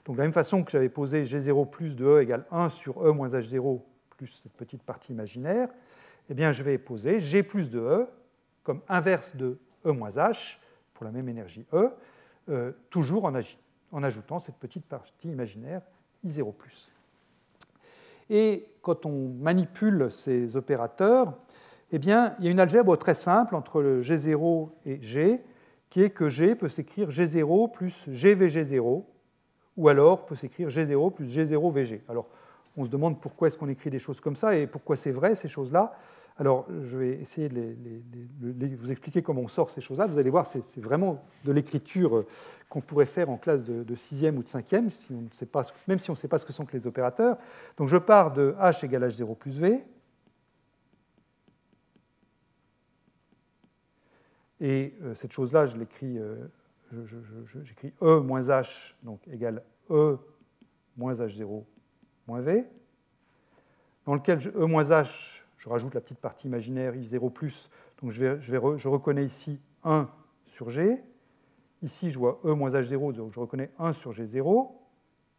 Donc, de la même façon que j'avais posé G0 plus de E égale 1 sur E moins H0 plus cette petite partie imaginaire, eh bien, je vais poser G plus de E comme inverse de E moins H pour la même énergie E, euh, toujours en, en, ajoutant cette petite partie imaginaire I0. Et quand on manipule ces opérateurs, eh bien, il y a une algèbre très simple entre le G0 et G qui est que G peut s'écrire G0 plus GVG0, ou alors peut s'écrire G0 plus G0VG. Alors, on se demande pourquoi est-ce qu'on écrit des choses comme ça et pourquoi c'est vrai, ces choses-là. Alors, je vais essayer de vous expliquer comment on sort ces choses-là. Vous allez voir, c'est vraiment de l'écriture euh, qu'on pourrait faire en classe de, 6e ou de 5e, si on ne sait pas, même si on ne sait pas ce que sont que les opérateurs. Donc, je pars de h égale h0 plus v. Et euh, cette chose-là, je l'écris, euh, j'écris E moins H, donc égale E moins H0 moins V, dans lequel E moins H, je rajoute la petite partie imaginaire I0 plus, donc je, vais, je, vais, je reconnais ici 1 sur G. Ici, je vois E moins H0, donc je reconnais 1 sur G0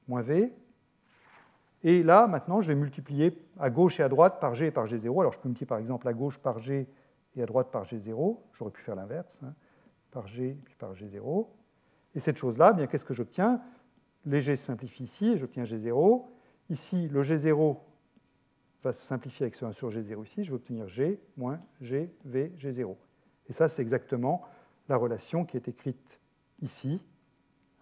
moins V. Et là, maintenant, je vais multiplier à gauche et à droite par G et par G0. Alors, je peux multiplier par exemple à gauche par G et à droite par G0. J'aurais pu faire l'inverse, hein, par G puis par G0. Et cette chose-là, eh qu'est-ce que j'obtiens? Les G se simplifient ici et j'obtiens G0. Ici, le G0 va se simplifier avec ce 1 sur G0 ici. Je vais obtenir G moins G, V, G0. Et ça, c'est exactement la relation qui est écrite ici.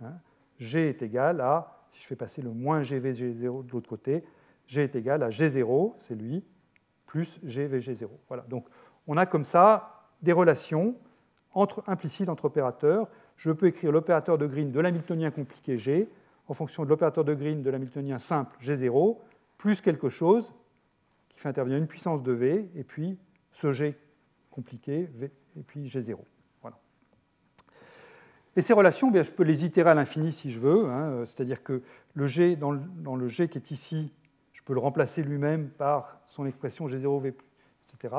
Hein. G est égal à, si je fais passer le moins GV, G0 de l'autre côté, G est égal à G0, c'est lui, plus GV, G0. Voilà. Donc, on a comme ça des relations entre, implicites entre opérateurs. Je peux écrire l'opérateur de Green de l'hamiltonien compliqué G en fonction de l'opérateur de Green de l'hamiltonien simple G0, plus quelque chose qui fait intervenir une puissance de V, et puis ce G compliqué, V, et puis G0. Voilà. Et ces relations, bien, je peux les itérer à l'infini si je veux, hein, c'est-à-dire que le G, dans le, dans le, G qui est ici, je peux le remplacer lui-même par son expression G0V, etc.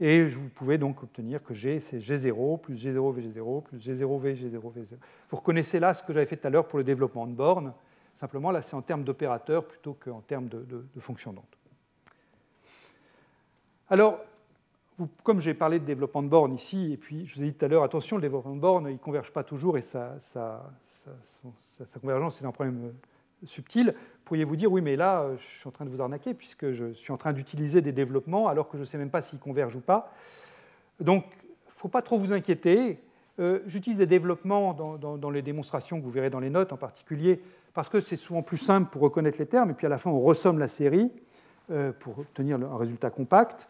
Et vous pouvez donc obtenir que G, c'est G0 plus G0 VG0 plus G0 V, G0 V0. Vous reconnaissez là ce que j'avais fait tout à l'heure pour le développement de bornes. Simplement, là, c'est en termes d'opérateurs plutôt qu'en termes de, de, fonctions d'onde. Alors, comme j'ai parlé de développement de bornes ici, et puis je vous ai dit tout à l'heure, attention, le développement de bornes, il ne converge pas toujours, et sa, sa, convergence, c'est un problème subtil, pourriez-vous dire, oui, mais là, euh, je suis en train de vous arnaquer, puisque je suis en train d'utiliser des développements alors que je ne sais même pas s'ils convergent ou pas. Donc, il ne faut pas trop vous inquiéter. Euh, j'utilise des développements dans, les démonstrations que vous verrez dans les notes en particulier, parce que c'est souvent plus simple pour reconnaître les termes, et puis à la fin, on ressomme la série euh, pour obtenir un résultat compact.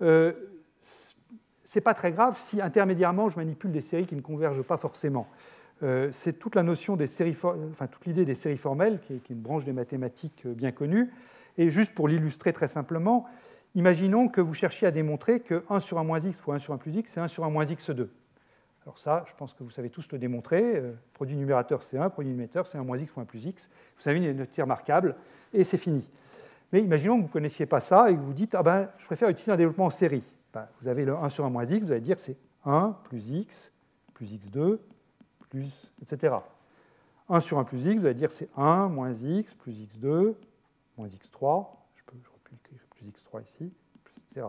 Ce n'est pas très grave si intermédiairement, je manipule des séries qui ne convergent pas forcément. Euh, c'est toute la notion des séries, enfin toute l'idée des séries formelles, qui est, une branche des mathématiques euh, bien connue. Et juste pour l'illustrer très simplement, imaginons que vous cherchiez à démontrer que 1 sur 1 moins x fois 1 sur 1 plus x, c'est 1 sur 1 moins x2. Alors ça, je pense que vous savez tous le démontrer. Euh, produit numérateur, c'est 1, produit numérateur, c'est 1 moins x fois 1 plus x. Vous avez une note remarquable, et c'est fini. Mais imaginons que vous ne connaissiez pas ça et que vous dites, ah ben, je préfère utiliser un développement en série. Ben, vous avez le 1 sur 1 moins x, vous allez dire c'est 1 plus x plus x2 plus, etc. 1 sur 1 plus x, vous allez dire c'est 1 moins x plus x2 moins x3. Je peux, écrire plus x3 ici, etc.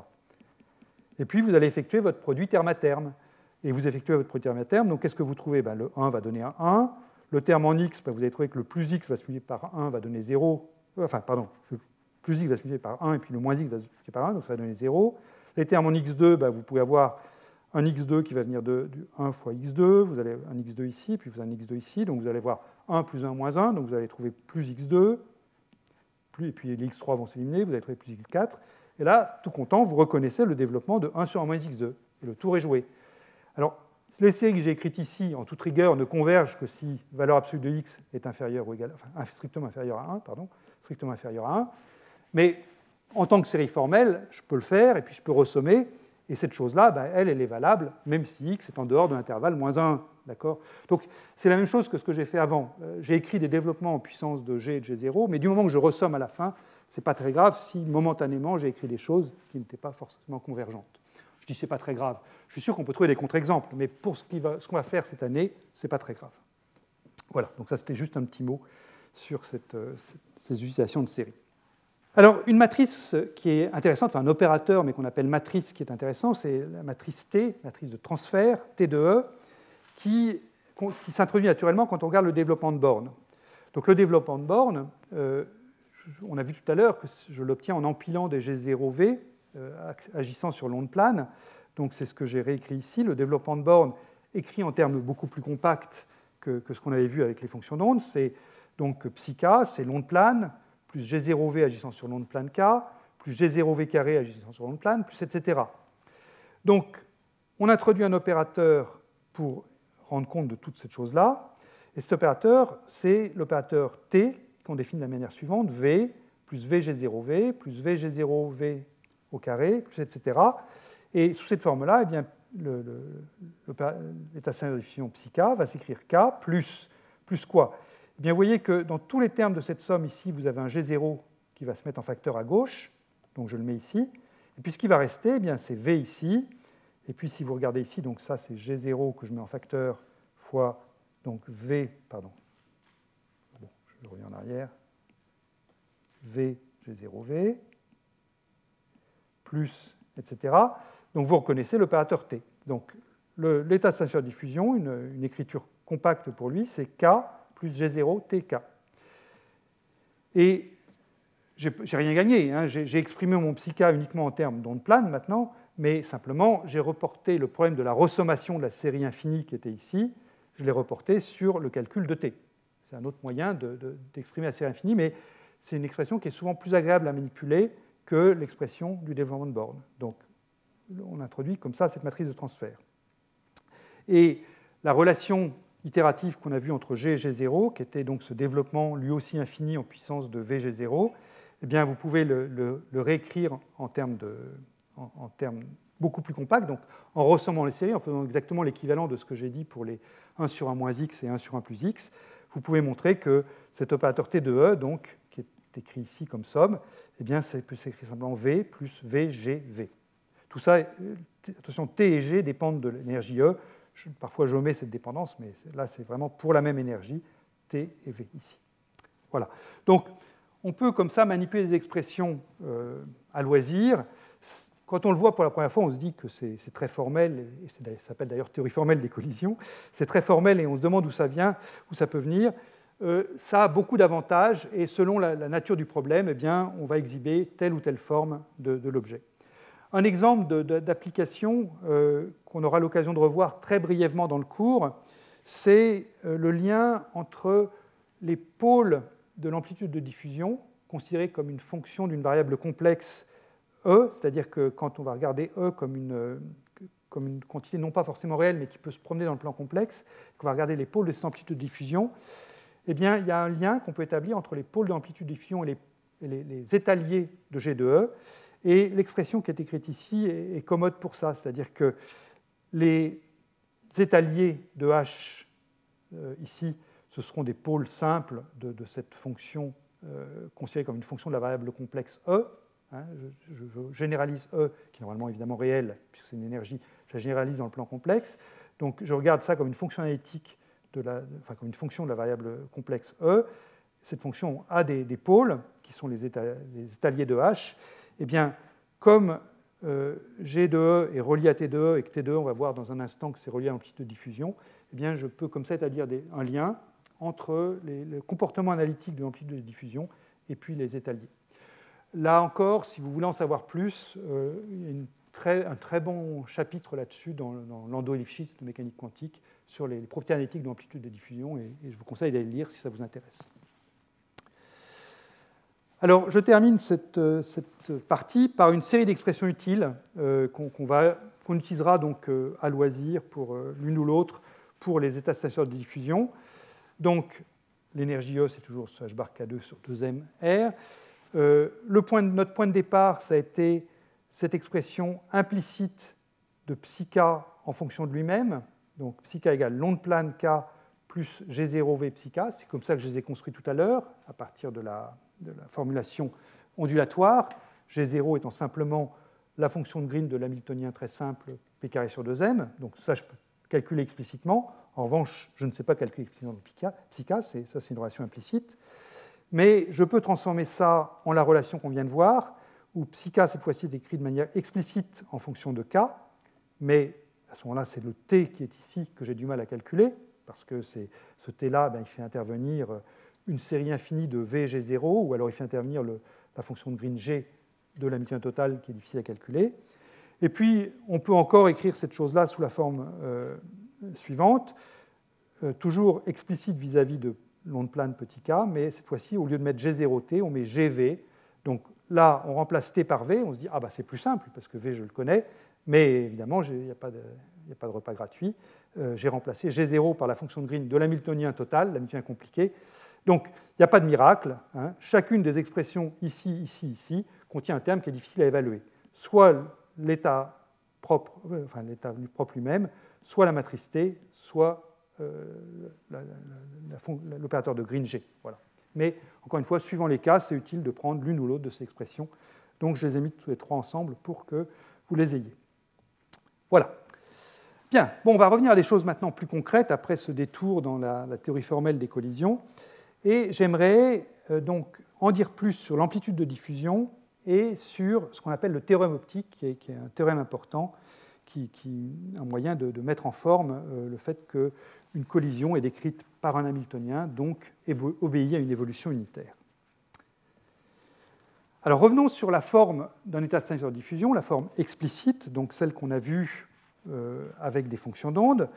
Et puis vous allez effectuer votre produit terme à terme. Et vous effectuez votre produit terme à terme, donc qu'est-ce que vous trouvez? Ben, Le 1 va donner un 1. Le terme en x, ben, vous allez trouver que le plus x va se multiplier par 1 va donner 0. Euh, enfin, pardon, le plus x va se multiplier par 1 et puis le moins x va se multiplier par 1, donc ça va donner 0. Les termes en x2, ben, vous pouvez avoir un x2 qui va venir de, 1 fois x2, vous avez un x2 ici, puis vous avez un x2 ici, donc vous allez voir 1 plus 1 moins 1, donc vous allez trouver plus x2, plus, et puis les x3 vont s'éliminer, vous allez trouver plus x4, et là, tout content, vous reconnaissez le développement de 1 sur 1 moins x2, et le tour est joué. Alors, les séries que j'ai écrites ici, en toute rigueur, ne convergent que si valeur absolue de x est inférieure ou égale, enfin, strictement inférieure à 1, pardon, strictement inférieure à 1, mais en tant que série formelle, je peux le faire, et puis je peux ressommer, et cette chose-là, bah, elle, elle est valable, même si x est en dehors de l'intervalle moins 1. D'accord? Donc c'est la même chose que ce que j'ai fait avant. Euh, j'ai écrit des développements en puissance de g et de g0, mais du moment que je ressomme à la fin, ce n'est pas très grave si momentanément j'ai écrit des choses qui n'étaient pas forcément convergentes. Je dis c'est pas très grave. Je suis sûr qu'on peut trouver des contre-exemples, mais pour ce qu'on va, faire cette année, ce n'est pas très grave. Voilà, donc ça c'était juste un petit mot sur euh, ces utilisations de série. Alors, une matrice qui est intéressante, enfin un opérateur, mais qu'on appelle matrice qui est intéressant, c'est la matrice T, matrice de transfert, T de E, qui, s'introduit naturellement quand on regarde le développement de bornes. Donc, le développement de bornes, euh, on a vu tout à l'heure que je l'obtiens en empilant des G0V euh, agissant sur l'onde plane. Donc, c'est ce que j'ai réécrit ici. Le développement de bornes écrit en termes beaucoup plus compacts que, ce qu'on avait vu avec les fonctions d'onde. C'est donc psi k, c'est l'onde plane, plus G0V agissant sur l'onde plane K, plus G0V carré agissant sur l'onde plane, plus etc. Donc, on introduit un opérateur pour rendre compte de toute cette chose-là. Et cet opérateur, c'est l'opérateur T qu'on définit de la manière suivante, V plus VG0V plus VG0V au carré, plus etc. Et sous cette forme-là, eh bien, l'état de diffusion psi K va s'écrire K plus, plus quoi? Eh bien, Vous voyez que dans tous les termes de cette somme ici, vous avez un G0 qui va se mettre en facteur à gauche, donc je le mets ici. Et puis ce qui va rester, eh c'est V ici. Et puis si vous regardez ici, donc ça c'est G0 que je mets en facteur fois donc V, pardon, bon, je reviens en arrière, V, G0V, plus, etc. Donc vous reconnaissez l'opérateur T. Donc l'état de diffusion, une écriture compacte pour lui, c'est K plus G0 TK. Et j'ai rien gagné, hein. j'ai exprimé mon psi-K uniquement en termes d'onde plane maintenant, mais simplement j'ai reporté le problème de la ressommation de la série infinie qui était ici, je l'ai reporté sur le calcul de T. C'est un autre moyen d'exprimer la série infinie, mais c'est une expression qui est souvent plus agréable à manipuler que l'expression du développement de borne. Donc, on introduit comme ça cette matrice de transfert. Et la relation itérative qu'on a vue entre G et G0, qui était donc ce développement lui aussi infini en puissance de VG0, eh bien, vous pouvez le, réécrire en termes, beaucoup plus compacts, donc en ressommant les séries, en faisant exactement l'équivalent de ce que j'ai dit pour les 1 sur 1 moins x et 1 sur 1 plus x, vous pouvez montrer que cet opérateur T de E, donc, qui est écrit ici comme somme, eh bien, peut s'écrire simplement V plus VGV. Tout ça, attention, T et G dépendent de l'énergie E. parfois, je mets cette dépendance, mais là, c'est vraiment pour la même énergie, T et V ici. Voilà. Donc, on peut comme ça manipuler des expressions euh, à loisir. Quand on le voit pour la première fois, on se dit que c'est très formel, et ça s'appelle d'ailleurs théorie formelle des collisions. C'est très formel et on se demande d'où ça vient, où ça peut venir. Euh, ça a beaucoup d'avantages et selon la, nature du problème, eh bien, on va exhiber telle ou telle forme de, l'objet. Un exemple d'application euh, qu'on aura l'occasion de revoir très brièvement dans le cours, c'est le lien entre les pôles de l'amplitude de diffusion, considérée comme une fonction d'une variable complexe E, c'est-à-dire que quand on va regarder E comme une, comme une quantité non pas forcément réelle, mais qui peut se promener dans le plan complexe, qu'on va regarder les pôles de cette amplitude de diffusion, eh bien, il y a un lien qu'on peut établir entre les pôles d'amplitude de diffusion et les, les, étaliers de G de E. Et l'expression qui est écrite ici est, commode pour ça, c'est-à-dire que les étaliers de H euh, ici ce seront des pôles simples de, cette fonction euh, considérée comme une fonction de la variable complexe E. Hein, je, généralise E, qui est normalement évidemment réelle, puisque c'est une énergie, je la généralise dans le plan complexe. Donc je regarde ça comme une fonction analytique, de la, enfin comme une fonction de la variable complexe E. Cette fonction a des, pôles, qui sont les, étaliers de H. Eh bien, comme euh, G de E est relié à T de E et que T de E, on va voir dans un instant que c'est relié à l'amplitude de diffusion, eh bien, je peux comme ça établir un lien entre le comportement analytique de l'amplitude de diffusion et puis les étaliers. Là encore, si vous voulez en savoir plus, euh, il y a un très bon chapitre là-dessus dans, dans de mécanique quantique sur les, propriétés analytiques de l'amplitude de diffusion, et, je vous conseille d'aller le lire si ça vous intéresse. Alors, je termine cette, euh, partie par une série d'expressions utiles euh, qu'on utilisera donc à loisir pour l'une ou l'autre pour les états stationnaires de diffusion. Donc, l'énergie E, c'est toujours h bar K2 sur 2m R. Euh, notre point de départ, ça a été cette expression implicite de psi en fonction de lui-même. Donc, psi k égale l'onde plane K plus G0V psi k. C'est comme ça que je les ai construits tout à l'heure, à partir de la, de la, formulation ondulatoire. G0 étant simplement la fonction de Green de l'hamiltonien très simple p carré sur 2m. Donc, ça, je peux calculer explicitement. En revanche, je ne sais pas calculer explicitement psi-k, ça c'est une relation implicite. Mais je peux transformer ça en la relation qu'on vient de voir, où psi-k cette fois-ci est écrit de manière explicite en fonction de k, mais à ce moment-là, c'est le t qui est ici que j'ai du mal à calculer, parce que ce t-là, ben, il fait intervenir une série infinie de v, g0, ou alors il fait intervenir la fonction de Green g de la totale qui est difficile à calculer. Et puis, on peut encore écrire cette chose-là sous la forme euh, suivante, toujours explicite vis-à-vis de l'onde plane petit k, mais cette fois-ci, au lieu de mettre G0T, on met GV. Donc là, on remplace T par V, on se dit, ah bah c'est plus simple, parce que V, je le connais, mais évidemment, il n'y a, pas de repas gratuit. J'ai remplacé G0 par la fonction de Green de l'Hamiltonien total, l'Hamiltonien compliqué. Donc, il n'y a pas de miracle. Hein. Chacune des expressions ici, ici, ici contient un terme qui est difficile à évaluer. Soit l'état propre, euh, enfin l'état propre lui-même, soit la matrice T, soit euh, l'opérateur de Green G. Mais encore une fois, suivant les cas, c'est utile de prendre l'une ou l'autre de ces expressions. Donc je les ai mis tous les trois ensemble pour que vous les ayez. Voilà. Bien, bon, on va revenir à des choses maintenant plus concrètes après ce détour dans la théorie formelle des collisions. Et j'aimerais euh, donc en dire plus sur l'amplitude de diffusion et sur ce qu'on appelle le théorème optique, qui est, un théorème important, qui, un moyen de, mettre en forme euh, le fait qu'une collision est décrite par un Hamiltonien, donc obéit à une évolution unitaire. Alors revenons sur la forme d'un état de de diffusion, la forme explicite, donc celle qu'on a vue euh, avec des fonctions d'onde.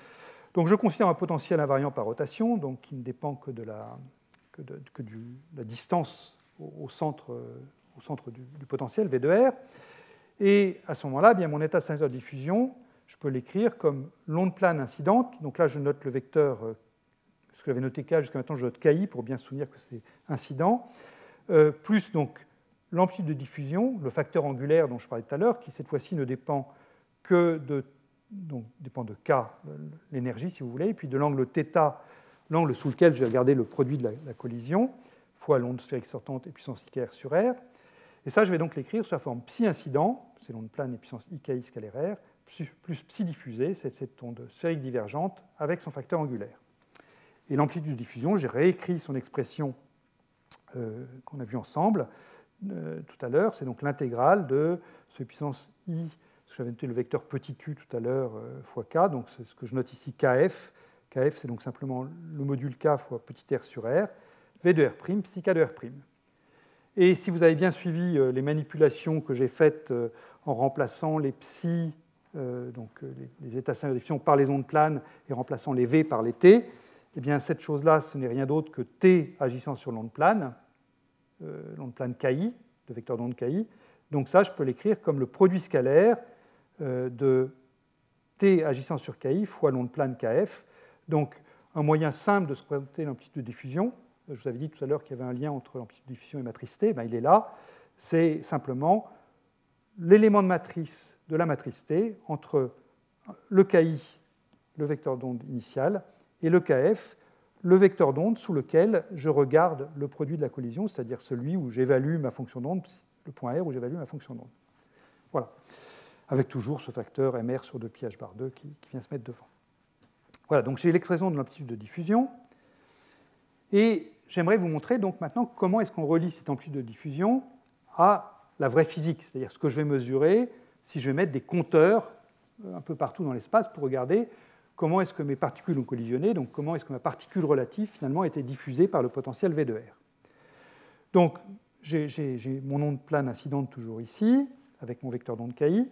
Donc je considère un potentiel invariant par rotation, donc qui ne dépend que de la, que de, la distance au, centre, centre du, potentiel, V de R. Et à ce moment-là, eh mon état de diffusion, je peux l'écrire comme l'onde plane incidente. Donc là, je note le vecteur, euh, ce que j'avais noté K jusqu'à maintenant, je note KI pour bien souvenir que c'est incident, euh, plus donc l'amplitude de diffusion, le facteur angulaire dont je parlais tout à l'heure, qui cette fois-ci ne dépend que de, dépend de K, l'énergie si vous voulez, et puis de l'angle θ l'angle sous lequel je vais regarder le produit de la, collision, fois l'onde sphérique sortante et puissance IKR sur R. Et ça, je vais donc l'écrire sous la forme psi incident, c'est l'onde plane et puissance IKI scalaire R, plus psi diffusé, c'est cette onde sphérique divergente avec son facteur angulaire. Et l'amplitude de diffusion, j'ai réécrit son expression euh, qu'on a vue ensemble euh, tout à l'heure, c'est donc l'intégrale de ce puissance I, j'avais noté le vecteur petit u tout à l'heure, euh, fois k, donc c'est ce que je note ici kf, Kf, c'est donc simplement le module K fois petit r sur R, V de R', psi K de R'. Et si vous avez bien suivi euh, les manipulations que j'ai faites euh, en remplaçant les psi, euh, donc les états diffusion par les ondes planes et remplaçant les V par les T, eh bien cette chose-là, ce n'est rien d'autre que T agissant sur l'onde plane, l'onde plane KI, le vecteur d'onde KI. Donc ça, je peux l'écrire comme le produit scalaire de T agissant sur KI fois l'onde plane KF, donc, un moyen simple de se représenter l'amplitude de diffusion, je vous avais dit tout à l'heure qu'il y avait un lien entre l'amplitude de diffusion et matrice T, ben, il est là, c'est simplement l'élément de matrice de la matrice T entre le KI, le vecteur d'onde initial, et le KF, le vecteur d'onde sous lequel je regarde le produit de la collision, c'est-à-dire celui où j'évalue ma fonction d'onde, le point R où j'évalue ma fonction d'onde. Voilà. Avec toujours ce facteur MR sur 2pi h bar 2 qui vient se mettre devant. Voilà, donc j'ai l'expression de l'amplitude de diffusion. Et j'aimerais vous montrer donc maintenant comment est-ce qu'on relie cette amplitude de diffusion à la vraie physique, c'est-à-dire ce que je vais mesurer si je vais mettre des compteurs euh, un peu partout dans l'espace pour regarder comment est-ce que mes particules ont collisionné, donc comment est-ce que ma particule relative finalement a été diffusée par le potentiel V de R. Donc j'ai mon onde plane incidente toujours ici, avec mon vecteur d'onde KI,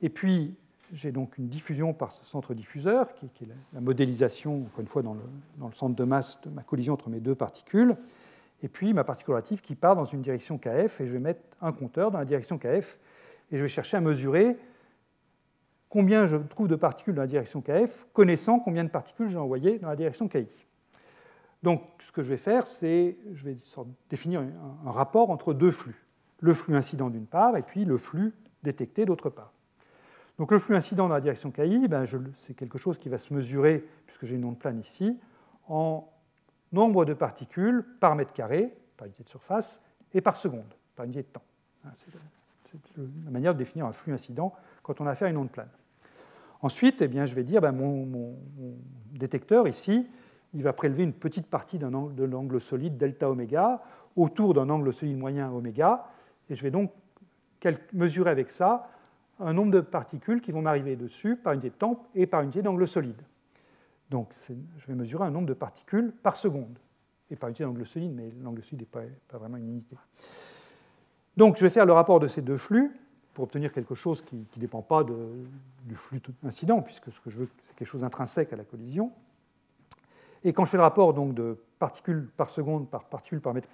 et puis j'ai donc une diffusion par ce centre diffuseur, qui, est la, modélisation, encore une fois, dans le, centre de masse de ma collision entre mes deux particules, et puis ma particule relative qui part dans une direction KF, et je vais mettre un compteur dans la direction KF, et je vais chercher à mesurer combien je trouve de particules dans la direction KF, connaissant combien de particules j'ai envoyées dans la direction KI. Donc, ce que je vais faire, c'est je vais définir un rapport entre deux flux. Le flux incident d'une part, et puis le flux détecté d'autre part. Donc le flux incident dans la direction KI, ben c'est quelque chose qui va se mesurer, puisque j'ai une onde plane ici, en nombre de particules par mètre carré, par unité de surface, et par seconde, par unité de temps. Hein, c'est la manière de définir un flux incident quand on a affaire à une onde plane. Ensuite, eh bien, je vais dire ben, mon, détecteur ici, il va prélever une petite partie de l'angle solide delta oméga autour d'un angle solide moyen oméga, et je vais donc mesurer avec ça un nombre de particules qui vont m'arriver dessus par unité de temps et par unité d'angle solide. Donc je vais mesurer un nombre de particules par seconde, et par unité d'angle solide, mais l'angle solide n'est pas, vraiment une unité. Donc je vais faire le rapport de ces deux flux pour obtenir quelque chose qui ne dépend pas du flux incident, puisque ce que je veux, c'est quelque chose d'intrinsèque à la collision. Et quand je fais le rapport donc, de particules par seconde par particules par mètre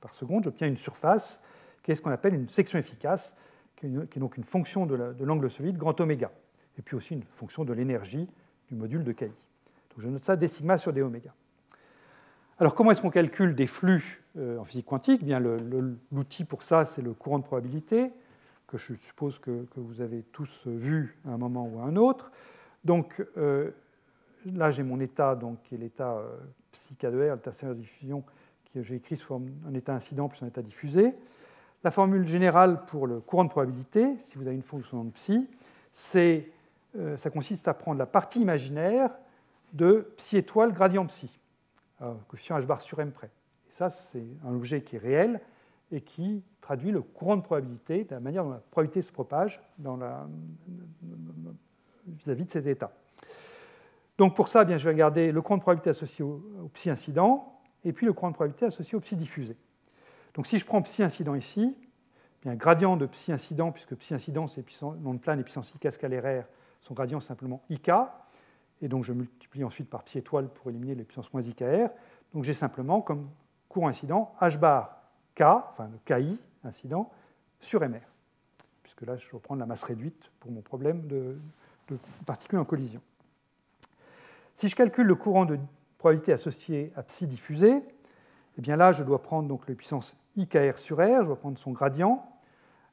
par seconde, j'obtiens une surface qui est ce qu'on appelle une section efficace, qui est donc une fonction de l'angle solide grand oméga, et puis aussi une fonction de l'énergie du module de KI. Donc je note ça d sigma sur d oméga. Alors comment est-ce qu'on calcule des flux euh, en physique quantique? Bien, L'outil pour ça, c'est le courant de probabilité, que je suppose que, vous avez tous vu à un moment ou à un autre. Donc euh, là, j'ai mon état, donc, qui est l'état euh, psi K de R, l'état de diffusion, que j'ai écrit sous un état incident plus un état diffusé. La formule générale pour le courant de probabilité, si vous avez une fonction de psi, c'est, ça consiste à prendre la partie imaginaire de psi étoile gradient psi coefficient h bar sur m près. Et ça, c'est un objet qui est réel et qui traduit le courant de probabilité de la manière dont la probabilité se propage vis-à-vis de cet état. Donc pour ça, eh bien, je vais regarder le courant de probabilité associé au, psi incident et puis le courant de probabilité associé au psi diffusé. Donc si je prends psi incident ici, eh bien, gradient de psi incident, puisque psi incident c'est de plane et puissance ik scalaire son gradient simplement ik, et donc je multiplie ensuite par pi étoile pour éliminer les puissances moins IKR. Donc j'ai simplement comme courant incident h bar k, enfin KI incident, sur MR, puisque là je reprends la masse réduite pour mon problème de, particules en collision. Si je calcule le courant de probabilité associé à psi diffusé, eh bien là je dois prendre donc les puissances IKR sur R, je dois prendre son gradient.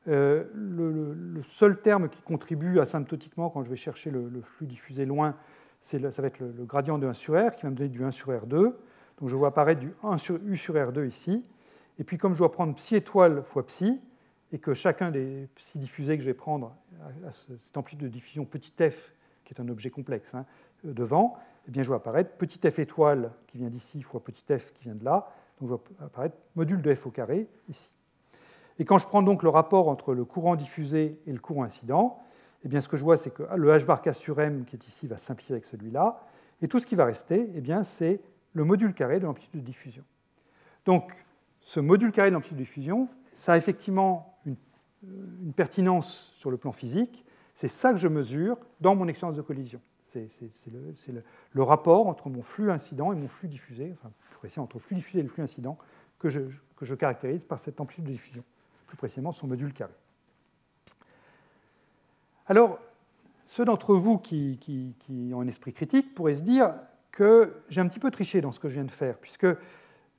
Euh, le, seul terme qui contribue asymptotiquement quand je vais chercher le flux diffusé loin, ça va être le, gradient de 1 sur R qui va me donner du 1 sur R2. Donc je vois apparaître du 1 sur U sur R2 ici. Et puis comme je dois prendre psi étoile fois psi, et que chacun des psi diffusés que je vais prendre à cette amplitude de diffusion petit f, qui est un objet complexe, hein, euh, devant, eh bien je vois apparaître petit f étoile qui vient d'ici fois petit f qui vient de là. Donc je vois apparaître module de f au carré ici. Et quand je prends donc le rapport entre le courant diffusé et le courant incident, eh bien, ce que je vois, c'est que le h bar k sur m qui est ici va simplifier avec celui-là. Et tout ce qui va rester, eh bien, c'est le module carré de l'amplitude de diffusion. Donc, ce module carré de l'amplitude de diffusion, ça a effectivement une, euh, pertinence sur le plan physique. C'est ça que je mesure dans mon expérience de collision. C'est le, rapport entre mon flux incident et mon flux diffusé, plus précisément entre le flux diffusé et le flux incident, que je, que je caractérise par cette amplitude de diffusion, plus précisément son module carré. Alors, ceux d'entre vous qui, ont un esprit critique pourraient se dire que j'ai un petit peu triché dans ce que je viens de faire, puisque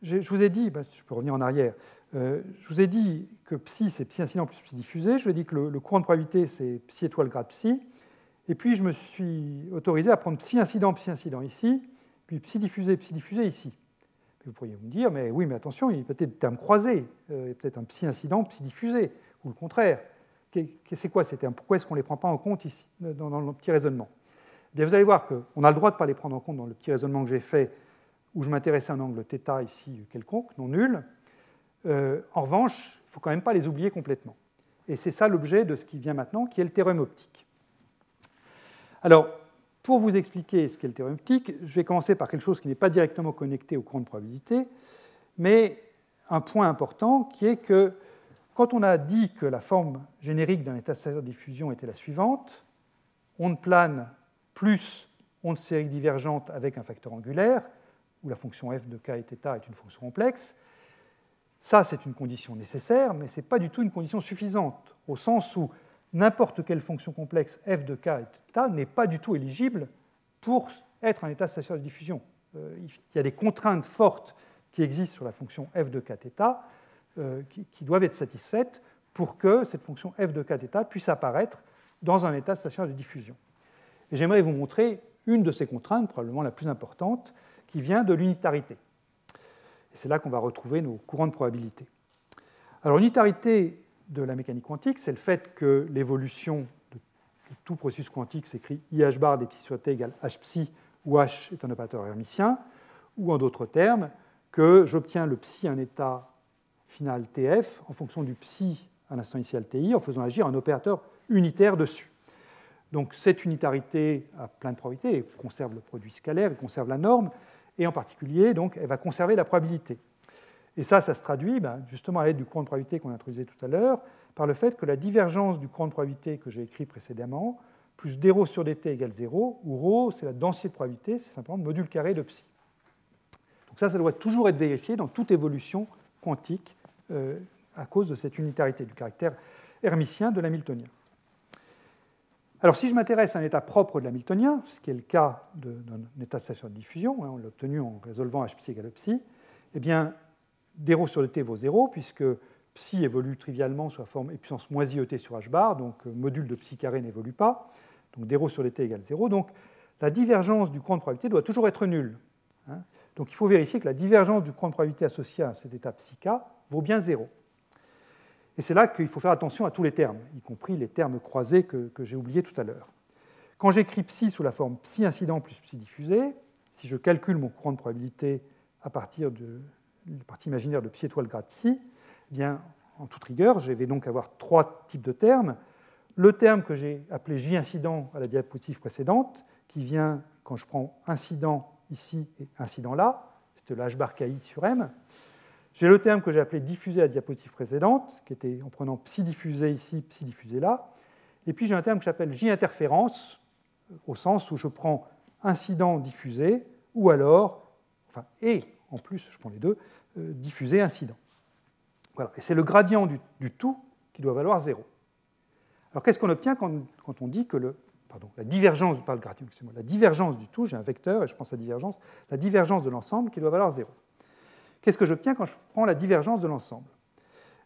je vous ai dit, bah, je peux revenir en arrière, euh, je vous ai dit que psi c'est psi incident plus psi diffusé, je vous ai dit que le, courant de probabilité c'est psi étoile grade psi, et puis je me suis autorisé à prendre psi incident, psi incident ici, puis psi diffusé, psi diffusé ici. Vous pourriez me dire, mais oui, mais attention, il y a peut-être des termes croisés, il y a peut-être un psi incident, psi diffusé, ou le contraire c'est quoi ces termes? Pourquoi est-ce qu'on ne les prend pas en compte ici, dans, le petit raisonnement? Eh Vous allez voir qu'on a le droit de ne pas les prendre en compte dans le petit raisonnement que j'ai fait, où je m'intéressais à un angle θ ici quelconque, non nul. Euh, en revanche, il ne faut quand même pas les oublier complètement. Et c'est ça l'objet de ce qui vient maintenant, qui est le théorème optique. Alors, pour vous expliquer ce qu'est le théorème optique, je vais commencer par quelque chose qui n'est pas directement connecté au courant de probabilité, mais un point important qui est que quand on a dit que la forme générique d'un état de diffusion était la suivante, onde plane plus onde sphérique divergente avec un facteur angulaire, où la fonction f de k et θ est une fonction complexe, ça c'est une condition nécessaire, mais ce n'est pas du tout une condition suffisante, au sens où n'importe quelle fonction complexe f de k et θ n'est pas du tout éligible pour être un état stationnaire de diffusion. Euh, il y a des contraintes fortes qui existent sur la fonction f de k θ euh, qui, doivent être satisfaites pour que cette fonction f de k d'état puisse apparaître dans un état stationnaire de diffusion. j'aimerais vous montrer une de ces contraintes, probablement la plus importante, qui vient de l'unitarité. C'est là qu'on va retrouver nos courants de probabilité. Alors l'unitarité de la mécanique quantique, c'est le fait que l'évolution de, tout processus quantique s'écrit IH bar des petits sur t égale H psi, où H est un opérateur hermitien, ou en d'autres termes, que j'obtiens le psi un état final TF en fonction du psi à l'instant initial TI en faisant agir un opérateur unitaire dessus. Donc cette unitarité a plein de probabilités, elle conserve le produit scalaire, elle conserve la norme, et en particulier, donc, elle va conserver la probabilité. Et ça, ça se traduit ben, justement à l'aide du courant de probabilité qu'on introduisait tout à l'heure, par le fait que la divergence du courant de probabilité que j'ai écrit précédemment, plus d sur dt égale 0, où ρ, c'est la densité de probabilité, c'est simplement le module carré de psi. Donc ça, ça doit toujours être vérifié dans toute évolution quantique euh, à cause de cette unitarité du caractère hermitien de l'hamiltonien. Alors si je m'intéresse à un état propre de l'hamiltonien, ce qui est le cas d'un état de station de diffusion, hein, on l'a obtenu en résolvant h psi égale psi, eh bien, d sur dt vaut 0, puisque psi évolue trivialement sous la forme e puissance moins i et sur h bar, donc euh, module de psi carré n'évolue pas, donc d sur dt égale 0. Donc la divergence du courant de probabilité doit toujours être nulle. Hein. Donc il faut vérifier que la divergence du courant de probabilité associé à cet état psi k vaut bien 0. Et c'est là qu'il faut faire attention à tous les termes, y compris les termes croisés que, j'ai oubliés tout à l'heure. Quand j'écris psi sous la forme psi incident plus psi diffusé, si je calcule mon courant de probabilité à partir de la partie imaginaire de psi étoile grade psi, eh bien, en toute rigueur, je vais donc avoir trois types de termes. Le terme que j'ai appelé J incident à la diapositive précédente, qui vient quand je prends incident ici et incident là, c'est le h bar ki sur m. J'ai le terme que j'ai appelé diffusé à la diapositive précédente, qui était en prenant psi diffusé ici, psi diffusé là. Et puis j'ai un terme que j'appelle J-interférence, au sens où je prends incident diffusé, ou alors, enfin, et en plus, je prends les deux, euh, diffusé incident. Voilà. Et c'est le gradient du, tout qui doit valoir 0. Alors qu'est-ce qu'on obtient quand, on dit que le, pardon, la divergence, pas le gradient, la divergence du tout, j'ai un vecteur et je pense à la divergence, la divergence de l'ensemble qui doit valoir 0. Qu'est-ce que j'obtiens quand je prends la divergence de l'ensemble?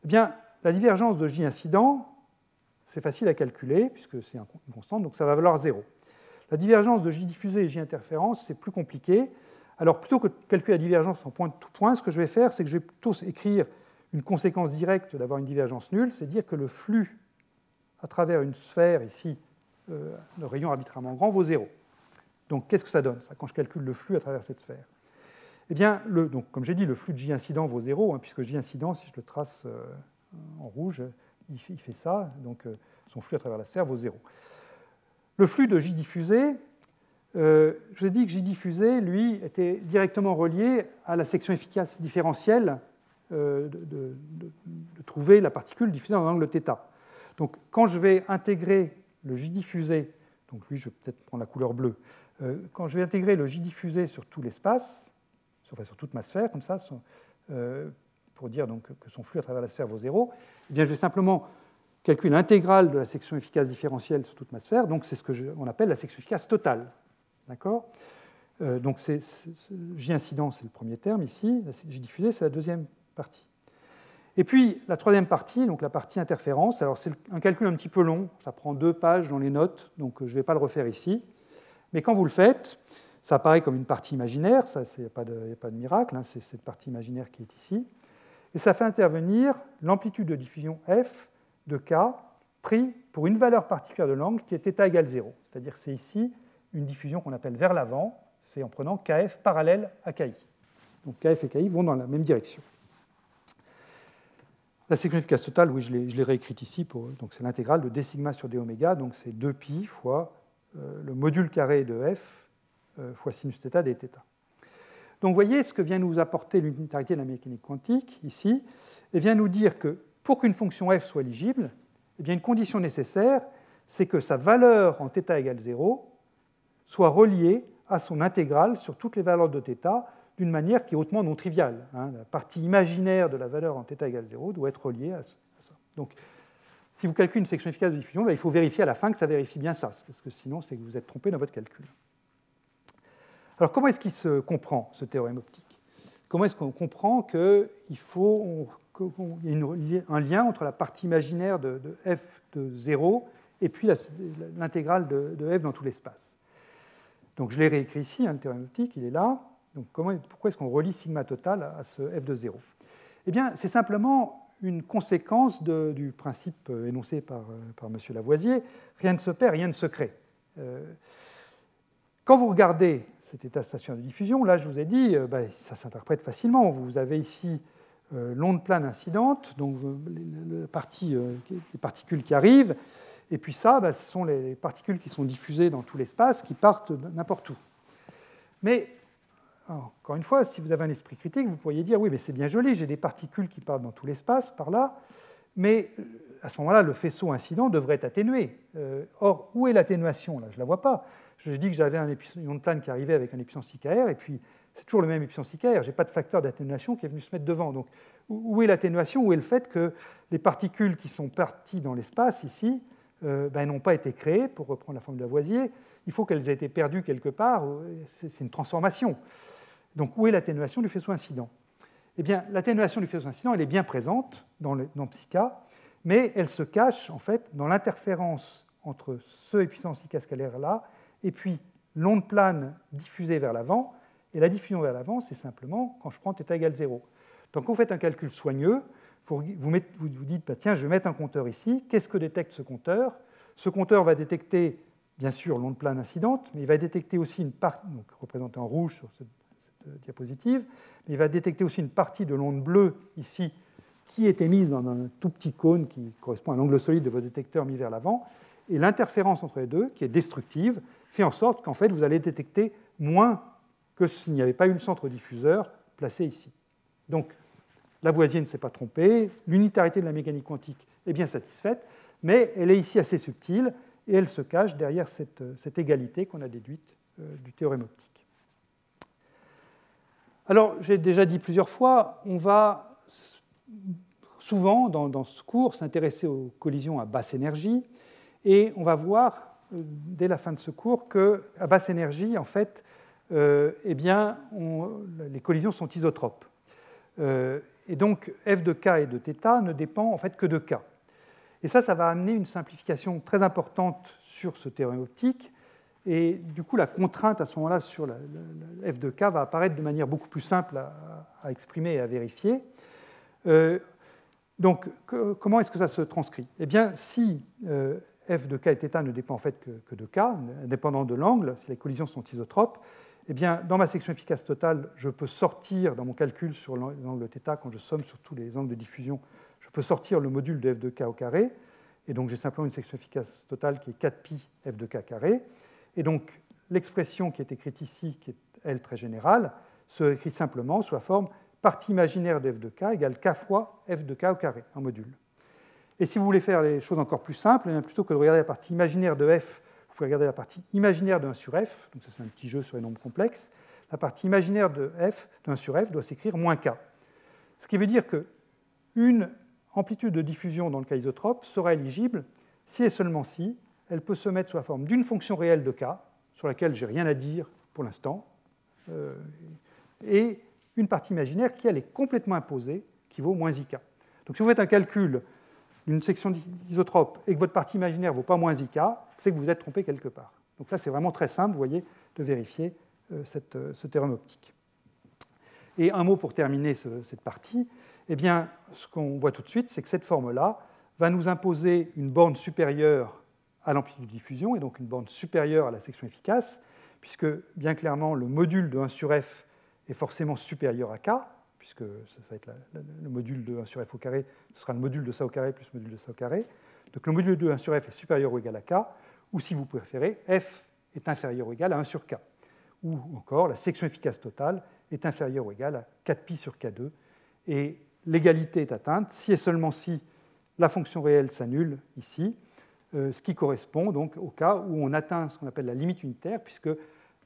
Eh bien, la divergence de J incident, c'est facile à calculer, puisque c'est une constante, donc ça va valoir 0. La divergence de J diffusé et J interférence, c'est plus compliqué. Alors, plutôt que de calculer la divergence en point tout point, ce que je vais faire, c'est que je vais plutôt écrire une conséquence directe d'avoir une divergence nulle, c'est dire que le flux à travers une sphère, ici, euh, le rayon arbitrairement grand, vaut 0. Donc, qu'est-ce que ça donne, ça, quand je calcule le flux à travers cette sphère? Eh bien, comme j'ai dit, le flux de J incident vaut 0, hein, puisque J incident, si je le trace euh, en rouge, il fait, ça, donc euh, son flux à travers la sphère vaut 0. Le flux de J diffusé, je vous ai dit que J diffusé, lui, était directement relié à la section efficace différentielle de, de, trouver la particule diffusée dans l'angle θ. Donc, quand je vais intégrer le J diffusé, donc lui, je vais peut-être prendre la couleur bleue, quand je vais intégrer le J diffusé sur tout l'espace, sur toute ma sphère, comme ça, euh, pour dire donc que son flux à travers la sphère vaut 0, eh bien, je vais simplement calculer l'intégrale de la section efficace différentielle sur toute ma sphère, donc c'est ce qu'on appelle la section efficace totale. D'accord euh, Donc J incident, c'est le premier terme ici, J diffusé, c'est la deuxième partie. Et puis la troisième partie, donc la partie interférence, alors c'est un calcul un petit peu long, ça prend deux pages dans les notes, donc je ne vais pas le refaire ici. Mais quand vous le faites, ça apparaît comme une partie imaginaire, il n'y a, pas de miracle, hein, c'est cette partie imaginaire qui est ici. Et ça fait intervenir l'amplitude de diffusion f de k pris pour une valeur particulière de l'angle qui est θ égale 0. C'est-à-dire c'est ici une diffusion qu'on appelle vers l'avant, c'est en prenant kf parallèle à ki. Donc kf et ki vont dans la même direction. La section efficace totale, oui, je l'ai réécrite ici, donc c'est l'intégrale de d sigma sur d oméga, donc c'est 2pi fois euh, le module carré de f euh, fois sinus θ dθ. Donc vous voyez ce que vient nous apporter l'unitarité de la mécanique quantique ici, et vient nous dire que pour qu'une fonction f soit éligible, eh bien une condition nécessaire, c'est que sa valeur en θ égale 0 soit reliée à son intégrale sur toutes les valeurs de θ d'une manière qui est hautement non triviale. Hein. La partie imaginaire de la valeur en θ égale 0 doit être reliée à ça. Donc, si vous calculez une section efficace de diffusion, ben, il faut vérifier à la fin que ça vérifie bien ça, parce que sinon, c'est que vous êtes trompé dans votre calcul. Alors comment est-ce qu'il se comprend, ce théorème optique? Comment est-ce qu'on comprend qu'il faut y ait un lien entre la partie imaginaire de, f de 0 et puis l'intégrale de, f dans tout l'espace? Donc je l'ai réécrit ici, hein, le théorème optique, il est là. Donc pourquoi est-ce qu'on relie sigma total à ce f de 0 Eh bien, c'est simplement une conséquence du principe énoncé par, par M. Lavoisier, rien ne se perd, rien ne se crée. Euh, quand vous regardez cet état de station de diffusion, là je vous ai dit, euh, bah, ça s'interprète facilement. Vous avez ici euh, l'onde plane incidente, donc euh, les particules qui arrivent, et puis ça, bah, ce sont les particules qui sont diffusées dans tout l'espace, qui partent n'importe où. Mais, encore une fois, si vous avez un esprit critique, vous pourriez dire, oui, mais c'est bien joli, j'ai des particules qui partent dans tout l'espace, par là, mais euh, à ce moment-là, le faisceau incident devrait être atténué. Euh, or, où est l'atténuation? Là, je ne la vois pas. Je dis que j'avais un ion de plane qui arrivait avec un épuissance IKR, et puis c'est toujours le même épuissance IKR. Je n'ai pas de facteur d'atténuation qui est venu se mettre devant. Donc, où est l'atténuation? Où est le fait que les particules qui sont parties dans l'espace, ici, euh, ben, n'ont pas été créées, pour reprendre la forme de Lavoisier. Il faut qu'elles aient été perdues quelque part. C'est une transformation. Donc, où est l'atténuation du faisceau incident? Eh bien, l'atténuation du faisceau incident, elle est bien présente dans, le, dans mais elle se cache en fait dans l'interférence entre ce épuissance scalaire là et puis l'onde plane diffusée vers l'avant. Et la diffusion vers l'avant, c'est simplement quand je prends θ égale 0. Donc vous faites un calcul soigneux, vous, vous, dites, bah, tiens, je vais mettre un compteur ici, qu'est-ce que détecte ce compteur? Ce compteur va détecter, bien sûr, l'onde plane incidente, mais il va détecter aussi une partie, donc représentée en rouge sur cette, cette diapositive, mais il va détecter aussi une partie de l'onde bleue ici qui est émise dans un tout petit cône qui correspond à l'angle solide de votre détecteur mis vers l'avant. Et l'interférence entre les deux, qui est destructive, fait en sorte qu'en fait, vous allez détecter moins que s'il n'y avait pas eu le centre diffuseur placé ici. Donc, Lavoisier ne s'est pas trompé, l'unitarité de la mécanique quantique est bien satisfaite, mais elle est ici assez subtile et elle se cache derrière cette, cette égalité qu'on a déduite euh, du théorème optique. Alors, j'ai déjà dit plusieurs fois, on va souvent dans, ce cours s'intéresser aux collisions à basse énergie et on va voir euh, dès la fin de ce cours qu'à basse énergie, en fait, euh, eh bien, les collisions sont isotropes. Euh, et donc f de k et de θ ne dépend en fait que de k. Et ça, ça va amener une simplification très importante sur ce théorème optique. Et du coup, la contrainte à ce moment-là sur la, f de k va apparaître de manière beaucoup plus simple à, exprimer et à vérifier. Euh, donc, comment est-ce que ça se transcrit? Eh bien, si euh, f de k et θ ne dépend en fait que, de k, indépendant de l'angle, si les collisions sont isotropes, eh bien, dans ma section efficace totale, je peux sortir, dans mon calcul sur l'angle θ, quand je somme sur tous les angles de diffusion, je peux sortir le module de f de k au carré, et donc j'ai simplement une section efficace totale qui est 4pi f de k carré. Et donc, l'expression qui est écrite ici, qui est L très générale, se écrit simplement sous la forme partie imaginaire de f de k égale k fois f de k au carré en module. Et si vous voulez faire les choses encore plus simples, eh plutôt que de regarder la partie imaginaire de f, vous pouvez regarder la partie imaginaire de 1 sur f, donc c'est un petit jeu sur les nombres complexes. La partie imaginaire de f, de 1 sur f, doit s'écrire moins k. Ce qui veut dire qu'une amplitude de diffusion dans le cas isotrope sera éligible si et seulement si elle peut se mettre sous la forme d'une fonction réelle de k, sur laquelle j'ai rien à dire pour l'instant, euh, et une partie imaginaire qui, elle, est complètement imposée, qui vaut moins ik. Donc si vous faites un calcul d'une section isotrope et que votre partie imaginaire ne vaut pas moins ik, c'est que vous vous êtes trompé quelque part. Donc là, c'est vraiment très simple, vous voyez, de vérifier euh, euh, ce théorème optique. Et un mot pour terminer cette partie, eh bien, ce qu'on voit tout de suite, c'est que cette forme-là va nous imposer une borne supérieure à l'amplitude de diffusion, et donc une borne supérieure à la section efficace, puisque bien clairement, le module de 1 sur f est forcément supérieur à k, puisque ça va être le module de 1 sur f au carré, ce sera le module de ça au carré plus le module de ça au carré. Donc le module de 1 sur f est supérieur ou égal à k, ou si vous préférez, f est inférieur ou égal à 1 sur k. Ou encore, la section efficace totale est inférieure ou égale à 4pi sur k2. Et l'égalité est atteinte si et seulement si la fonction réelle s'annule ici, euh, ce qui correspond donc au cas où on atteint ce qu'on appelle la limite unitaire, puisque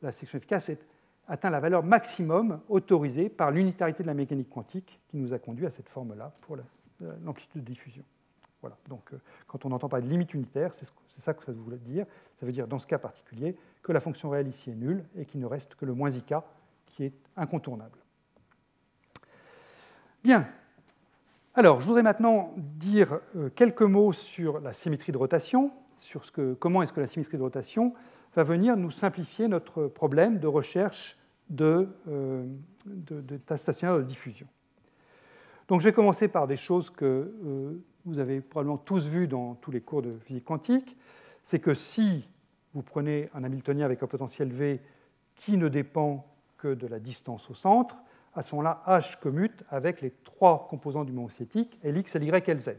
la section efficace est atteint la valeur maximum autorisée par l'unitarité de la mécanique quantique qui nous a conduit à cette forme-là pour l'amplitude de diffusion. Voilà. Donc, euh, quand on n'entend pas de limite unitaire, c'est ça que ça veut dire. Ça veut dire, dans ce cas particulier, que la fonction réelle ici est nulle et qu'il ne reste que le moins ik qui est incontournable. Bien. Alors, je voudrais maintenant dire euh, quelques mots sur la symétrie de rotation, sur ce que, comment est-ce que la symétrie de rotation va venir nous simplifier notre problème de recherche de, euh, de, stationnaire de diffusion. Donc je vais commencer par des choses que euh, vous avez probablement tous vues dans tous les cours de physique quantique. C'est que si vous prenez un Hamiltonien avec un potentiel V qui ne dépend que de la distance au centre, à ce moment-là, H commute avec les trois composants du moment cinétique, Lx, Ly, Lz.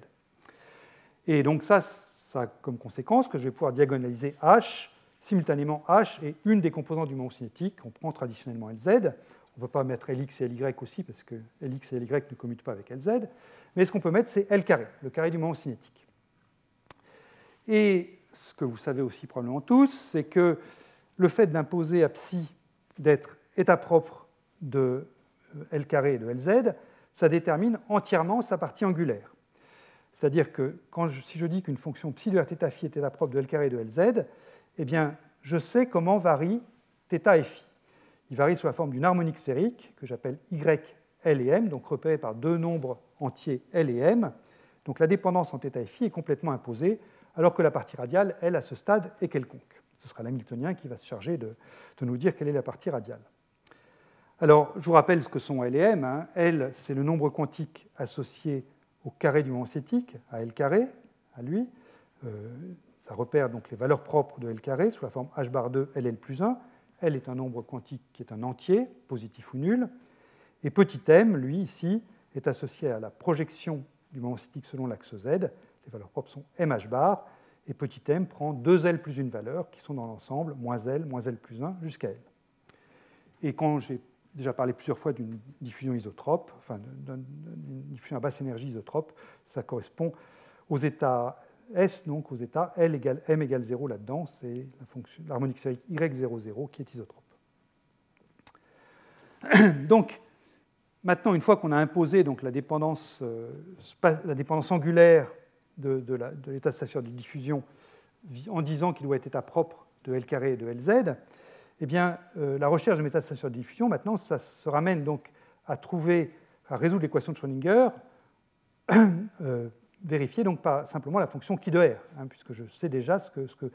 Et donc ça, ça a comme conséquence que je vais pouvoir diagonaliser H simultanément H est une des composantes du moment cinétique, on prend traditionnellement Lz, On ne peut pas mettre Lx et Ly aussi, parce que Lx et Ly ne commutent pas avec Lz. Mais ce qu'on peut mettre, c'est L carré, le carré du moment cinétique. Et ce que vous savez aussi probablement tous, c'est que le fait d'imposer à psi d'être état propre de euh, L carré et de Lz, ça détermine entièrement sa partie angulaire. C'est-à-dire que quand si je dis qu'une fonction psi de θ phi est état propre de L carré et de Lz, eh bien, je sais comment varie θ et phi. Il varie sous la forme d'une harmonique sphérique que j'appelle y, L et m, donc repérée par deux nombres entiers L et m. Donc la dépendance en θ et phi est complètement imposée, alors que la partie radiale, elle, à ce stade, est quelconque. Ce sera l'hamiltonien qui va se charger de, nous dire quelle est la partie radiale. Alors, je vous rappelle ce que sont L et M. Hein. L, c'est le nombre quantique associé au carré du moment cinétique, à L carré, à lui. Euh, ça repère donc les valeurs propres de L carré sous la forme h bar 2 LL plus 1. L est un nombre quantique qui est un entier, positif ou nul. Et petit m, lui, ici, est associé à la projection du moment cinétique selon l'axe Z. Les valeurs propres sont mh bar. Et petit m prend deux L plus une valeur qui sont dans l'ensemble, moins L, moins L plus 1, jusqu'à L. Et quand j'ai déjà parlé plusieurs fois d'une diffusion isotrope, enfin d'une diffusion à basse énergie isotrope, ça correspond aux états S, donc aux états L égale M égale 0 là-dedans, c'est l'harmonique sphérique Y00 qui est isotrope. Donc, maintenant, une fois qu'on a imposé donc, la, dépendance, euh, la dépendance angulaire de, l'état de de diffusion en disant qu'il doit être état propre de L carré et de Lz, eh bien, euh, la recherche de métastation de diffusion, maintenant, ça se ramène donc à trouver, à résoudre l'équation de Schrödinger, euh, vérifiée donc simplement la fonction qui de R, hein, puisque je sais déjà ce que,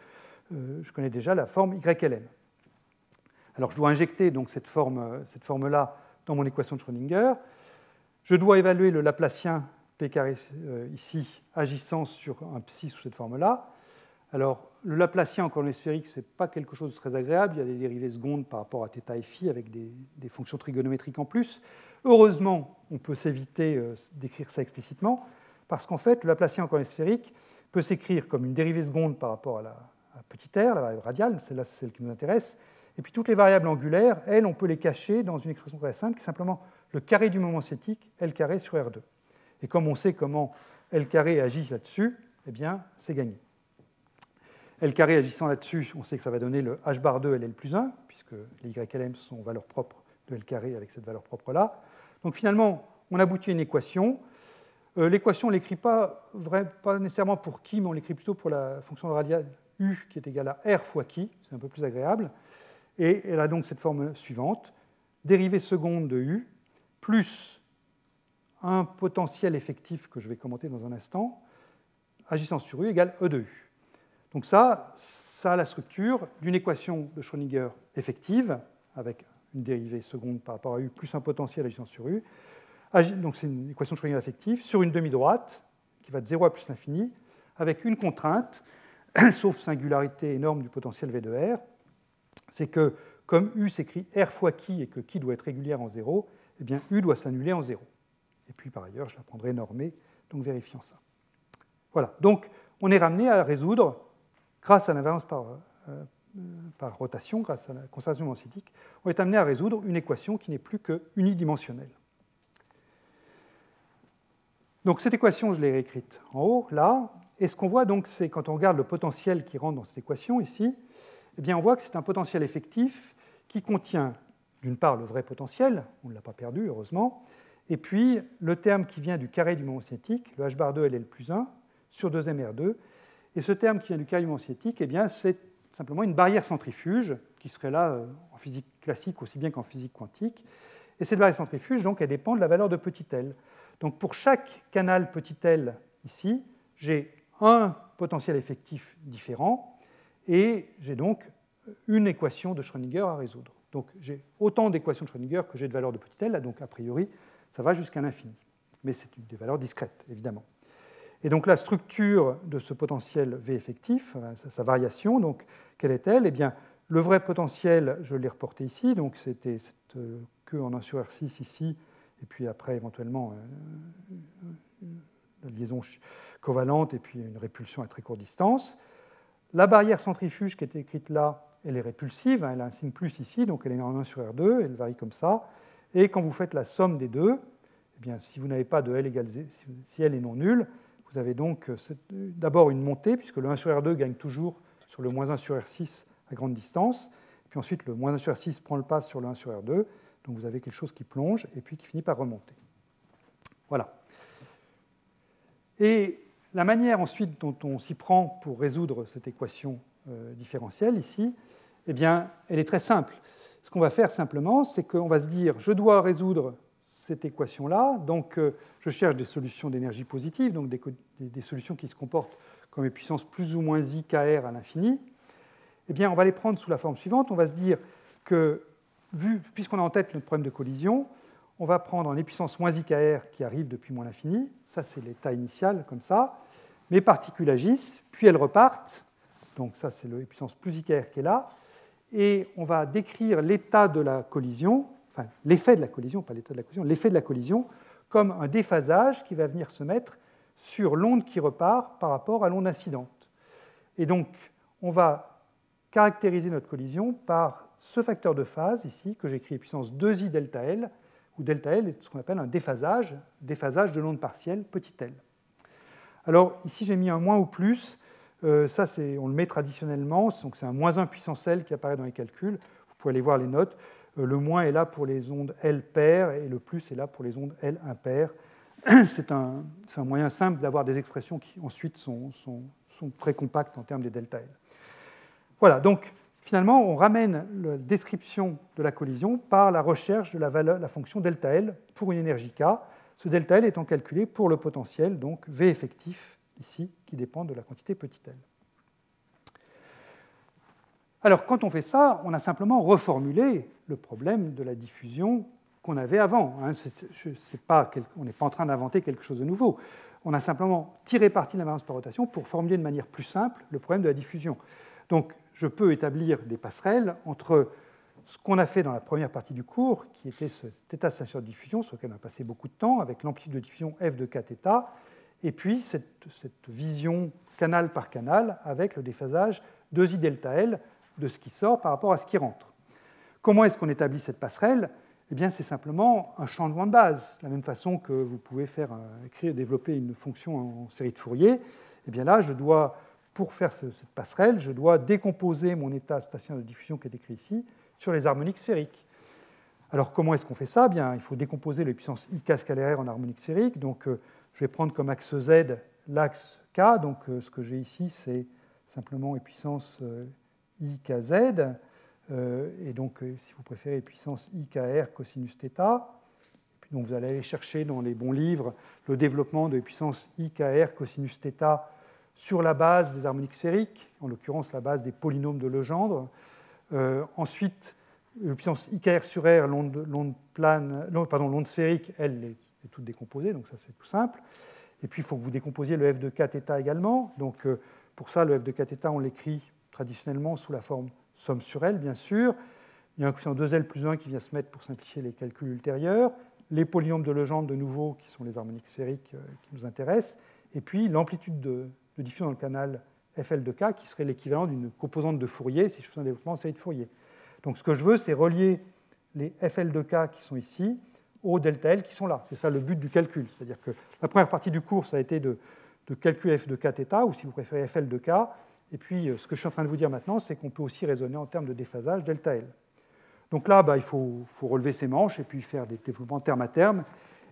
euh, je connais déjà la forme YLM. Alors, je dois injecter donc cette forme, cette forme-là dans mon équation de Schrödinger. Je dois évaluer le Laplacien P carré ici, agissant sur un psi sous cette forme-là. Alors, le Laplacien en coordonnées sphériques, ce n'est pas quelque chose de très agréable. Il y a des dérivées secondes par rapport à θ et phi avec des, fonctions trigonométriques en plus. Heureusement, on peut s'éviter euh, d'écrire ça explicitement, parce qu'en fait, le Laplacien en coordonnées sphériques peut s'écrire comme une dérivée seconde par rapport à la petite r, la variable radiale, celle-là c'est celle qui nous intéresse. Et puis toutes les variables angulaires, elles, on peut les cacher dans une expression très simple qui est simplement le carré du moment cinétique, L carré sur R2. Et comme on sait comment L carré agit là-dessus, eh bien, c'est gagné. L carré agissant là-dessus, on sait que ça va donner le h bar 2 LL plus 1, puisque les YLM sont valeurs propres de L carré avec cette valeur propre-là. Donc finalement, on aboutit à une équation. Euh, l'équation, on ne l'écrit pas, pas nécessairement pour qui, mais on l'écrit plutôt pour la fonction radiale U qui est égale à R fois qui, c'est un peu plus agréable. Et elle a donc cette forme suivante, dérivée seconde de U, plus un potentiel effectif que je vais commenter dans un instant, agissant sur U égale E de U. Donc ça, ça a la structure d'une équation de Schrödinger effective, avec une dérivée seconde par rapport à U, plus un potentiel agissant sur U. Donc c'est une équation de Schrödinger effective sur une demi-droite qui va de 0 à plus l'infini, avec une contrainte, sauf singularité énorme du potentiel V de R, c'est que comme U s'écrit R fois qui et que qui doit être régulière en 0, eh bien U doit s'annuler en 0. Et puis par ailleurs, je la prendrai normée, donc vérifiant ça. Voilà, donc on est ramené à résoudre grâce à l'invariance par, euh, par, rotation, grâce à la conservation densitique, on est amené à résoudre une équation qui n'est plus que unidimensionnelle. Donc cette équation, je l'ai réécrite en haut, là, et ce qu'on voit donc, c'est quand on regarde le potentiel qui rentre dans cette équation ici, eh bien on voit que c'est un potentiel effectif qui contient d'une part le vrai potentiel, on ne l'a pas perdu heureusement, et puis le terme qui vient du carré du moment cinétique, le h bar 2 LL plus 1, sur 2mr2, et ce terme qui vient du carré cinétique, eh c'est simplement une barrière centrifuge qui serait là euh, en physique classique aussi bien qu'en physique quantique. Et cette barrière centrifuge, donc, elle dépend de la valeur de petit l. Donc pour chaque canal petit l ici, j'ai un potentiel effectif différent et j'ai donc une équation de Schrödinger à résoudre. Donc j'ai autant d'équations de Schrödinger que j'ai de valeurs de petit l, donc a priori ça va jusqu'à l'infini. Mais c'est des valeurs discrètes, évidemment. Et donc la structure de ce potentiel V effectif, euh, sa variation, donc quelle est-elle? Eh bien, le vrai potentiel, je l'ai reporté ici, donc c'était cette euh, queue en 1 sur R6 ici, et puis après éventuellement euh, la liaison covalente et puis une répulsion à très courte distance. La barrière centrifuge qui est écrite là, elle est répulsive, hein, elle a un signe plus ici, donc elle est en 1 sur R2, elle varie comme ça. Et quand vous faites la somme des deux, eh bien, si vous n'avez pas de L égale si L est non nul, vous avez donc euh, d'abord une montée, puisque le 1 sur R2 gagne toujours sur le moins 1 sur R6 à grande distance. Puis ensuite, le moins 1 sur R6 prend le pas sur le 1 sur R2. Donc vous avez quelque chose qui plonge et puis qui finit par remonter. Voilà. Et la manière ensuite dont on s'y prend pour résoudre cette équation euh, différentielle ici, eh bien, elle est très simple. Ce qu'on va faire simplement, c'est qu'on va se dire, je dois résoudre cette équation-là, donc euh, je cherche des solutions d'énergie positive, donc des, solutions qui se comportent comme des puissances plus ou moins i kr à l'infini. Eh bien, on va les prendre sous la forme suivante. On va se dire que, puisqu'on a en tête notre problème de collision, on va prendre les puissances moins ikr qui arrivent depuis moins l'infini, ça c'est l'état initial comme ça, mes particules agissent, puis elles repartent, donc ça c'est les puissance plus ikr qui est là, et on va décrire l'état de la collision, enfin l'effet de la collision, pas l'état de la collision, l'effet de la collision comme un déphasage qui va venir se mettre sur l'onde qui repart par rapport à l'onde incidente. Et donc on va caractériser notre collision par ce facteur de phase ici, que j'écris puissance 2i delta L, où delta L est ce qu'on appelle un déphasage, déphasage de l'onde partielle petit l. Alors ici j'ai mis un moins ou plus, euh, ça on le met traditionnellement, donc c'est un moins 1 puissance L qui apparaît dans les calculs, vous pouvez aller voir les notes, euh, le moins est là pour les ondes L paires et le plus est là pour les ondes L impaires. C'est un, un, moyen simple d'avoir des expressions qui ensuite sont, sont, sont, très compactes en termes des delta L. Voilà, donc finalement, on ramène la description de la collision par la recherche de la, valeur, la fonction delta L pour une énergie K, ce delta L étant calculé pour le potentiel, donc V effectif, ici, qui dépend de la quantité petit l. Alors, quand on fait ça, on a simplement reformulé le problème de la diffusion qu'on avait avant. Hein. on n'est pas en train d'inventer quelque chose de nouveau. On a simplement tiré parti de la variance par rotation pour formuler de manière plus simple le problème de la diffusion. Donc, je peux établir des passerelles entre ce qu'on a fait dans la première partie du cours, qui était cet état de diffusion, sur lequel on a passé beaucoup de temps, avec l'amplitude de diffusion f de kθ, et puis cette, vision canal par canal avec le déphasage 2i delta L de ce qui sort par rapport à ce qui rentre. Comment est-ce qu'on établit cette passerelle? Eh bien, c'est simplement un changement de base. De la même façon que vous pouvez faire, euh, écrire, développer une fonction en série de Fourier, eh bien là, je dois, pour faire cette passerelle, je dois décomposer mon état stationnaire de diffusion qui est écrit ici sur les harmoniques sphériques. Alors, comment est-ce qu'on fait ça? Bien, Il faut décomposer les puissances ik scalaires en harmoniques sphériques. Donc, euh, je vais prendre comme axe Z l'axe K. Donc, euh, ce que j'ai ici, c'est simplement les puissances IKZ, euh, et donc, si vous préférez, puissance IKR cosinus θ. Donc, vous allez aller chercher dans les bons livres le développement de puissance IKR cosinus θ sur la base des harmoniques sphériques, en l'occurrence la base des polynômes de Legendre. Euh, ensuite, la puissance IKR sur R, l'onde sphérique, elle est, toute décomposée, donc ça c'est tout simple. Et puis il faut que vous décomposiez le f de kθ également. Donc pour ça, le f de kθ, on l'écrit traditionnellement sous la forme somme sur L, bien sûr. Il y a un coefficient 2L plus 1 qui vient se mettre pour simplifier les calculs ultérieurs. Les polynômes de Legendre, de nouveau, qui sont les harmoniques sphériques euh, qui nous intéressent. Et puis l'amplitude de, diffusion dans le canal FL de K, qui serait l'équivalent d'une composante de Fourier si je fais un développement en série de Fourier. Donc ce que je veux, c'est relier les FL de K qui sont ici aux delta L qui sont là. C'est ça le but du calcul. C'est-à-dire que la première partie du cours, ça a été de, de calculer F de K θ, ou si vous préférez FL de K, et puis, euh, ce que je suis en train de vous dire maintenant, c'est qu'on peut aussi raisonner en termes de déphasage delta L. Donc là, bah, il faut, relever ses manches et puis faire des développements terme à terme.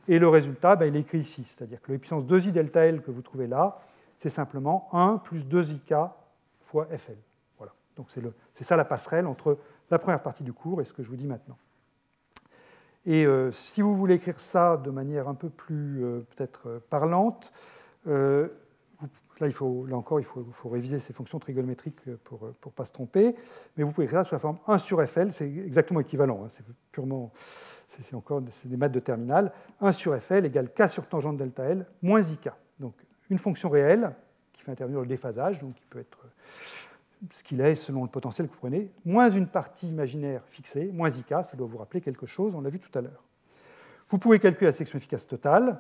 Et le résultat, bah, il est écrit ici. C'est-à-dire que la puissance 2i delta L que vous trouvez là, c'est simplement 1 plus 2ik fois Fl. Voilà. Donc c'est ça la passerelle entre la première partie du cours et ce que je vous dis maintenant. Et euh, si vous voulez écrire ça de manière un peu plus euh, peut-être parlante, Là, il faut, encore, il faut, réviser ces fonctions trigonométriques pour ne pas se tromper. Mais vous pouvez écrire ça sous la forme 1 sur FL, c'est exactement équivalent. Hein, c'est purement, c'est encore des maths de terminale. 1 sur FL égale K sur tangente delta L moins IK. Une fonction réelle qui fait intervenir le déphasage, donc qui peut être ce qu'il est selon le potentiel que vous prenez, moins une partie imaginaire fixée, moins IK, ça doit vous rappeler quelque chose, on l'a vu tout à l'heure. Vous pouvez calculer la section efficace totale.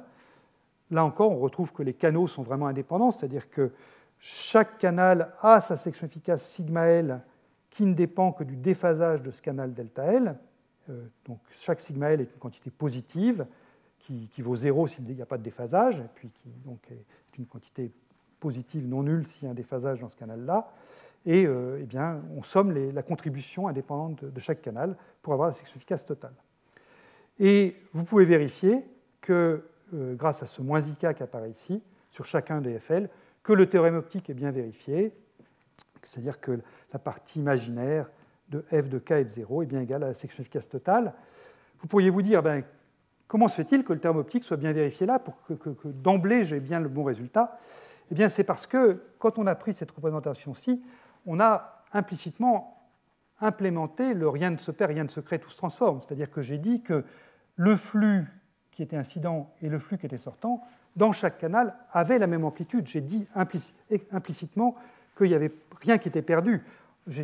Là encore, on retrouve que les canaux sont vraiment indépendants, c'est-à-dire que chaque canal a sa section efficace sigma L qui ne dépend que du déphasage de ce canal delta L. donc chaque sigma L est une quantité positive qui, vaut 0 s'il n'y a pas de déphasage, et puis qui donc, est une quantité positive non nulle s'il y a un déphasage dans ce canal-là. Et eh bien, on somme la contribution indépendante de, chaque canal pour avoir la section efficace totale. Et vous pouvez vérifier que, grâce à ce moins ik qui apparaît ici, sur chacun des FL, que le théorème optique est bien vérifié, c'est-à-dire que la partie imaginaire de f de k est de 0 est bien égale à la section efficace totale. Vous pourriez vous dire, ben, comment se fait-il que le théorème optique soit bien vérifié là pour que, d'emblée j'ai bien le bon résultat? Eh bien, c'est parce que quand on a pris cette représentation-ci, on a implicitement implémenté le rien ne se perd, rien ne se crée, tout se transforme. C'est-à-dire que j'ai dit que le flux qui était incident et le flux qui était sortant dans chaque canal avait la même amplitude. J'ai dit implicitement qu'il n'y avait rien qui était perdu.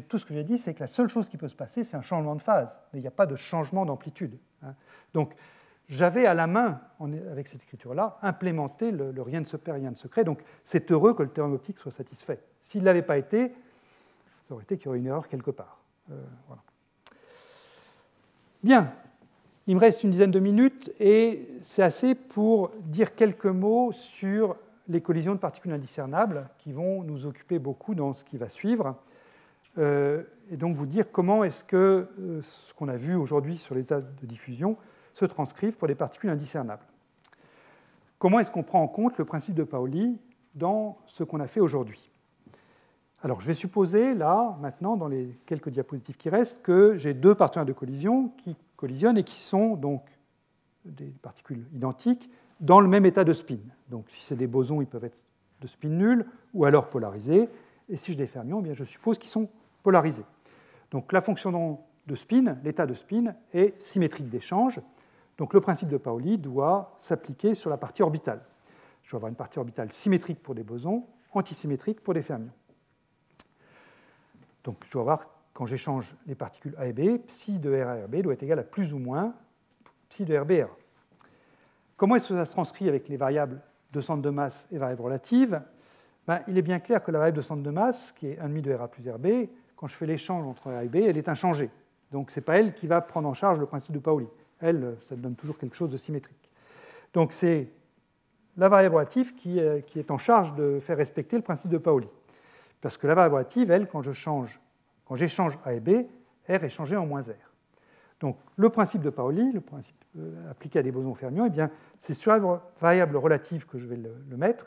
Tout ce que j'ai dit, c'est que la seule chose qui peut se passer, c'est un changement de phase, mais il n'y a pas de changement d'amplitude. Hein. Donc, j'avais à la main, avec cette écriture-là, implémenté le, rien ne se perd, rien ne se crée. Donc, c'est heureux que le théorème optique soit satisfait. S'il ne l'avait pas été, ça aurait été qu'il y aurait une erreur quelque part. Euh, Bien, il me reste une dizaine de minutes et c'est assez pour dire quelques mots sur les collisions de particules indiscernables qui vont nous occuper beaucoup dans ce qui va suivre. Euh, et donc vous dire comment est-ce que euh, ce qu'on a vu aujourd'hui sur les ases de diffusion se transcrivent pour des particules indiscernables. Comment est-ce qu'on prend en compte le principe de Pauli dans ce qu'on a fait aujourd'hui? Alors je vais supposer là, maintenant, dans les quelques diapositives qui restent, que j'ai deux partenaires de collision qui collisionnent et qui sont donc des particules identiques dans le même état de spin. Donc si c'est des bosons, ils peuvent être de spin nul ou alors polarisés. Et si j'ai des fermions, eh bien, je suppose qu'ils sont polarisés. Donc la fonction de spin, l'état de spin, est symétrique d'échange. Donc le principe de Pauli doit s'appliquer sur la partie orbitale. Je vais avoir une partie orbitale symétrique pour des bosons, antisymétrique pour des fermions. Donc je vais avoir quand j'échange les particules A et B, psi de R à RB doit être égal à plus ou moins psi de RBR. Comment est-ce que ça se transcrit avec les variables de centre de masse et variables relatives? Ben, Il est bien clair que la variable de centre de masse, qui est 1,5 de RA plus RB, quand je fais l'échange entre A et B, elle est inchangée. Donc ce n'est pas elle qui va prendre en charge le principe de Pauli. Elle, ça donne toujours quelque chose de symétrique. Donc c'est la variable relative qui est en charge de faire respecter le principe de Pauli. Parce que la variable relative, elle, quand je change quand j'échange A et B, R est changé en moins R. Donc le principe de Pauli, le principe euh, appliqué à des bosons fermions, eh c'est sur la variable relative que je vais le, mettre.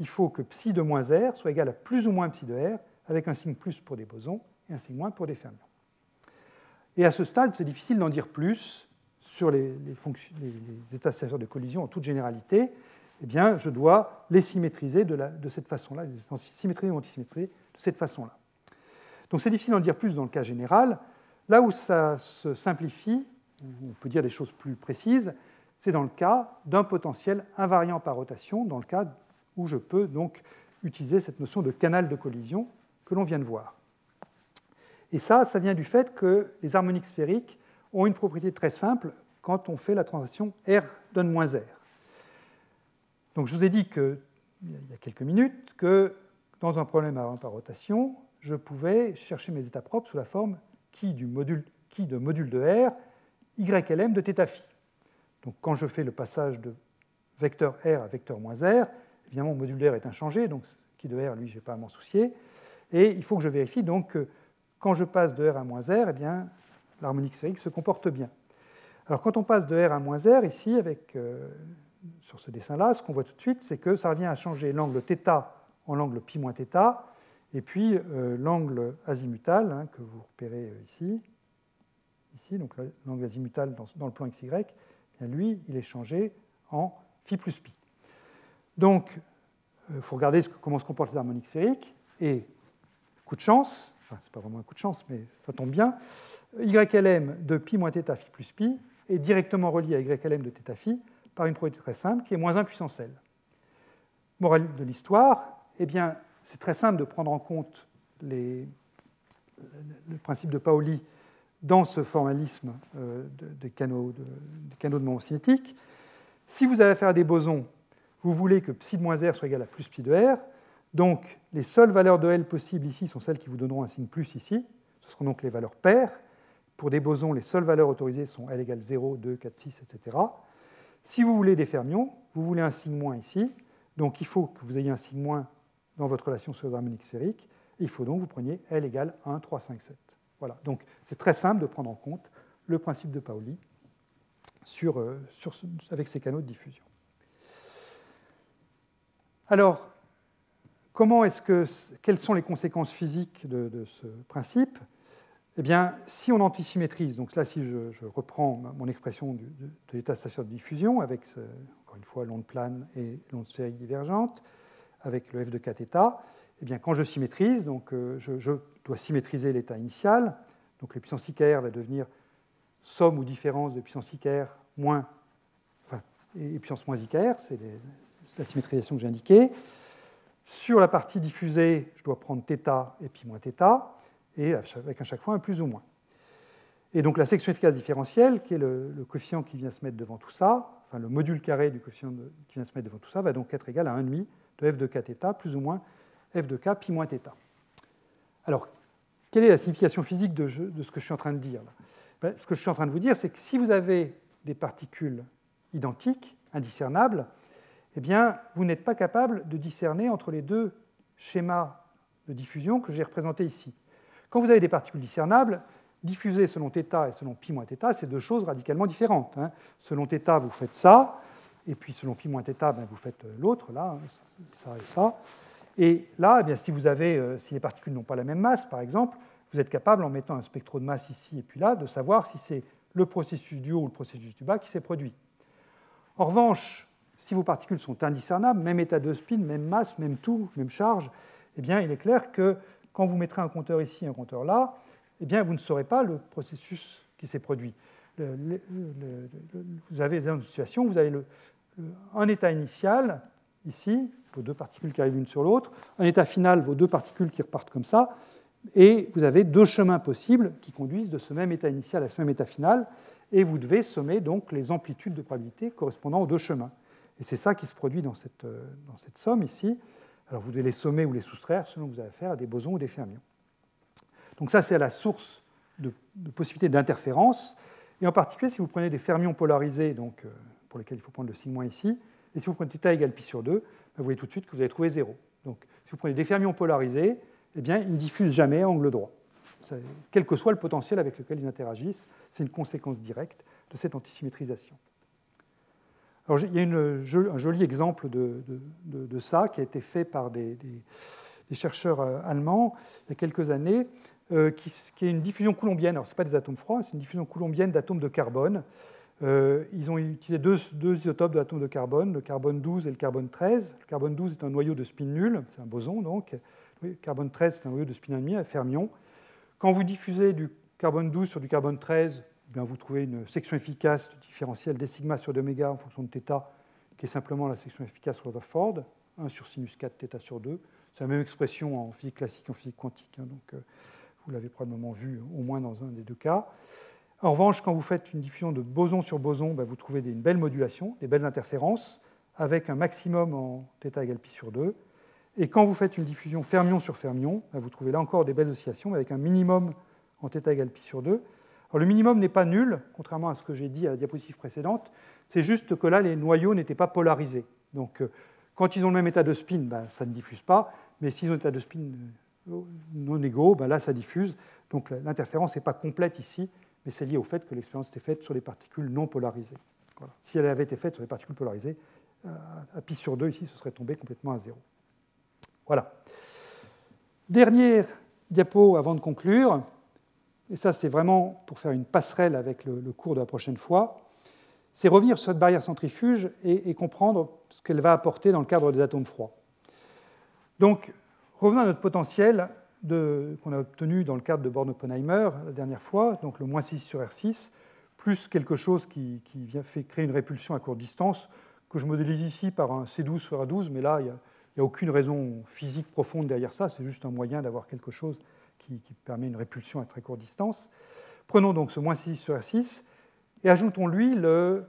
Il faut que psi de moins R soit égal à plus ou moins psi de R, avec un signe plus pour des bosons et un signe moins pour des fermions. Et à ce stade, c'est difficile d'en dire plus sur les, états de de collision en toute généralité. Eh bien, je dois les symétriser de, de cette façon-là, les symétriser ou antisymétriser de cette façon-là. Donc c'est difficile d'en dire plus dans le cas général. Là où ça se simplifie, on peut dire des choses plus précises, c'est dans le cas d'un potentiel invariant par rotation, dans le cas où je peux donc utiliser cette notion de canal de collision que l'on vient de voir. Et ça, ça vient du fait que les harmoniques sphériques ont une propriété très simple quand on fait la transition R donne moins R. Donc je vous ai dit il y a quelques minutes que dans un problème invariant par rotation, je pouvais chercher mes états propres sous la forme qui, du module, qui de module de R, YLM de θ phi. Donc quand je fais le passage de vecteur R à vecteur moins R, évidemment, mon module R est inchangé, donc qui de R, lui, je n'ai pas à m'en soucier. Et il faut que je vérifie donc que quand je passe de R à moins R, eh bien, l'harmonique sphérique se comporte bien. Alors quand on passe de R à moins R, ici, euh, sur ce dessin-là, ce qu'on voit tout de suite, c'est que ça revient à changer l'angle θ en l'angle pi moins θ, et puis euh, l'angle azimutal hein, que vous repérez euh, ici, ici donc l'angle azimutal dans, le plan XY, eh lui, il est changé en phi plus pi. Donc, il faut regarder comment se comportent les sphériques. Et, coup de chance, enfin, ce n'est pas vraiment un coup de chance, mais ça tombe bien, YLM de pi moins θ phi plus pi est directement relié à YLM de θ phi par une propriété très simple qui est moins 1 puissance L. Morale de l'histoire, eh bien, c'est très simple de prendre en compte le principe de Pauli dans ce formalisme euh, des canaux de, canaux de moment cinétique. Si vous avez affaire à des bosons, vous voulez que psi de moins r soit égal à plus pi de r. Donc, les seules valeurs de L possibles ici sont celles qui vous donneront un signe plus ici. Ce seront donc les valeurs paires. pour des bosons, les seules valeurs autorisées sont L égale 0, 2, 4, 6, etc. Si vous voulez des fermions, vous voulez un signe moins ici, donc il faut que vous ayez un signe moins dans votre relation sur harmonique sphérique, il faut donc que vous preniez L égale 1, 3, 5, 7. Voilà, donc c'est très simple de prendre en compte le principe de Pauli euh, avec ces canaux de diffusion. Alors, comment est-ce que, quelles sont les conséquences physiques de, ce principe? Eh bien, si on antisymétrise, donc là, si je, reprends mon expression de, l'état stationnaire de diffusion avec, encore une fois, l'onde plane et l'onde sphérique divergente, avec le f de k θ, eh bien, quand je symétrise, donc, euh, je, dois symétriser l'état initial, donc le puissance IKR va devenir somme ou différence de puissance IKR moins, enfin, et puissance moins IKR, c'est la symétrisation que j'ai indiquée. Sur la partie diffusée, je dois prendre θ et puis moins θ, et avec à chaque fois un plus ou moins. Et donc la section efficace différentielle, qui est le, coefficient qui vient se mettre devant tout ça, enfin le module carré du coefficient qui vient se mettre devant tout ça, va donc être égal à 1,5 de f de k θ plus ou moins f de k pi moins θ. Alors, quelle est la signification physique de, ce que je suis en train de dire ben, Ce que je suis en train de vous dire, c'est que si vous avez des particules identiques, indiscernables, eh bien, vous n'êtes pas capable de discerner entre les deux schémas de diffusion que j'ai représentés ici. Quand vous avez des particules discernables, diffusées selon θ et selon pi moins θ, c'est deux choses radicalement différentes. Hein. Selon θ, vous faites ça, et puis selon pi moins θ, ben, vous faites l'autre, là, ça et ça. Et là, eh bien, si, vous avez, euh, si les particules n'ont pas la même masse, par exemple, vous êtes capable, en mettant un spectro de masse ici et puis là, de savoir si c'est le processus du haut ou le processus du bas qui s'est produit. En revanche, si vos particules sont indiscernables, même état de spin, même masse, même tout, même charge, eh bien, il est clair que quand vous mettrez un compteur ici et un compteur là, eh bien, vous ne saurez pas le processus qui s'est produit. vous avez dans une situation, vous avez un état initial, ici, vos deux particules qui arrivent l'une sur l'autre, un état final, vos deux particules qui repartent comme ça, et vous avez deux chemins possibles qui conduisent de ce même état initial à ce même état final, et vous devez sommer donc les amplitudes de probabilité correspondant aux deux chemins. Et c'est ça qui se produit dans cette, euh, dans cette somme ici. Alors vous devez les sommer ou les soustraire selon que vous avez affaire à des bosons ou des fermions. Donc ça, c'est à la source de, possibilités d'interférence. Et en particulier, si vous prenez des fermions polarisés, donc, euh, pour lesquels il faut prendre le signe moins ici, et si vous prenez θ égale pi sur 2, ben, vous voyez tout de suite que vous avez trouvé 0. Donc si vous prenez des fermions polarisés, eh bien, ils ne diffusent jamais à angle droit. Quel que soit le potentiel avec lequel ils interagissent, c'est une conséquence directe de cette antisymétrisation. Alors, il y a un joli exemple de, ça qui a été fait par des, chercheurs euh, allemands il y a quelques années, euh, qui, est une diffusion coulombienne. Alors, ce n'est pas des atomes froids, c'est une diffusion coulombienne d'atomes de carbone. Euh, ils ont utilisé deux, isotopes de l'atome de carbone, le carbone 12 et le carbone 13. Le carbone 12 est un noyau de spin nul, c'est un boson donc. Le carbone 13, c'est un noyau de spin 1,5, un fermion. Quand vous diffusez du carbone 12 sur du carbone 13, eh vous trouvez une section efficace différentielle des sigma sur d'oméga en fonction de θ, qui est simplement la section efficace Rutherford, 1 sur sinus 4 θ sur 2. C'est la même expression en physique classique et en physique quantique, hein, donc euh, vous l'avez probablement vu au moins dans un des deux cas. En revanche, quand vous faites une diffusion de boson sur boson, ben, vous trouvez une belle modulation, des belles interférences, avec un maximum en θ égale pi sur 2. Et quand vous faites une diffusion fermion sur fermion, ben, vous trouvez là encore des belles oscillations, avec un minimum en θ égale pi sur 2 le minimum n'est pas nul, contrairement à ce que j'ai dit à la diapositive précédente, c'est juste que là, les noyaux n'étaient pas polarisés. Donc, euh, quand ils ont le même état de spin, ben, ça ne diffuse pas, mais s'ils ont un état de spin euh, non égaux, ben, là, ça diffuse. Donc, l'interférence n'est pas complète ici, mais c'est lié au fait que l'expérience était faite sur des particules non polarisées. Si elle avait été faite sur des particules polarisées, euh, à pi sur 2, ici, ce serait tombé complètement à zéro. Voilà. Dernière diapo avant de conclure et ça c'est vraiment pour faire une passerelle avec le, cours de la prochaine fois, c'est revenir sur cette barrière centrifuge et, comprendre ce qu'elle va apporter dans le cadre des atomes froids. Donc, revenons à notre potentiel qu'on a obtenu dans le cadre de Born-Oppenheimer la dernière fois, donc le moins 6 sur R6, plus quelque chose qui, vient fait créer une répulsion à courte distance, que je modélise ici par un C12 sur A12, mais là, il n'y a, aucune raison physique profonde derrière ça, c'est juste un moyen d'avoir quelque chose qui, permet une répulsion à très courte distance. Prenons donc ce moins 6 sur R6 et ajoutons-lui le,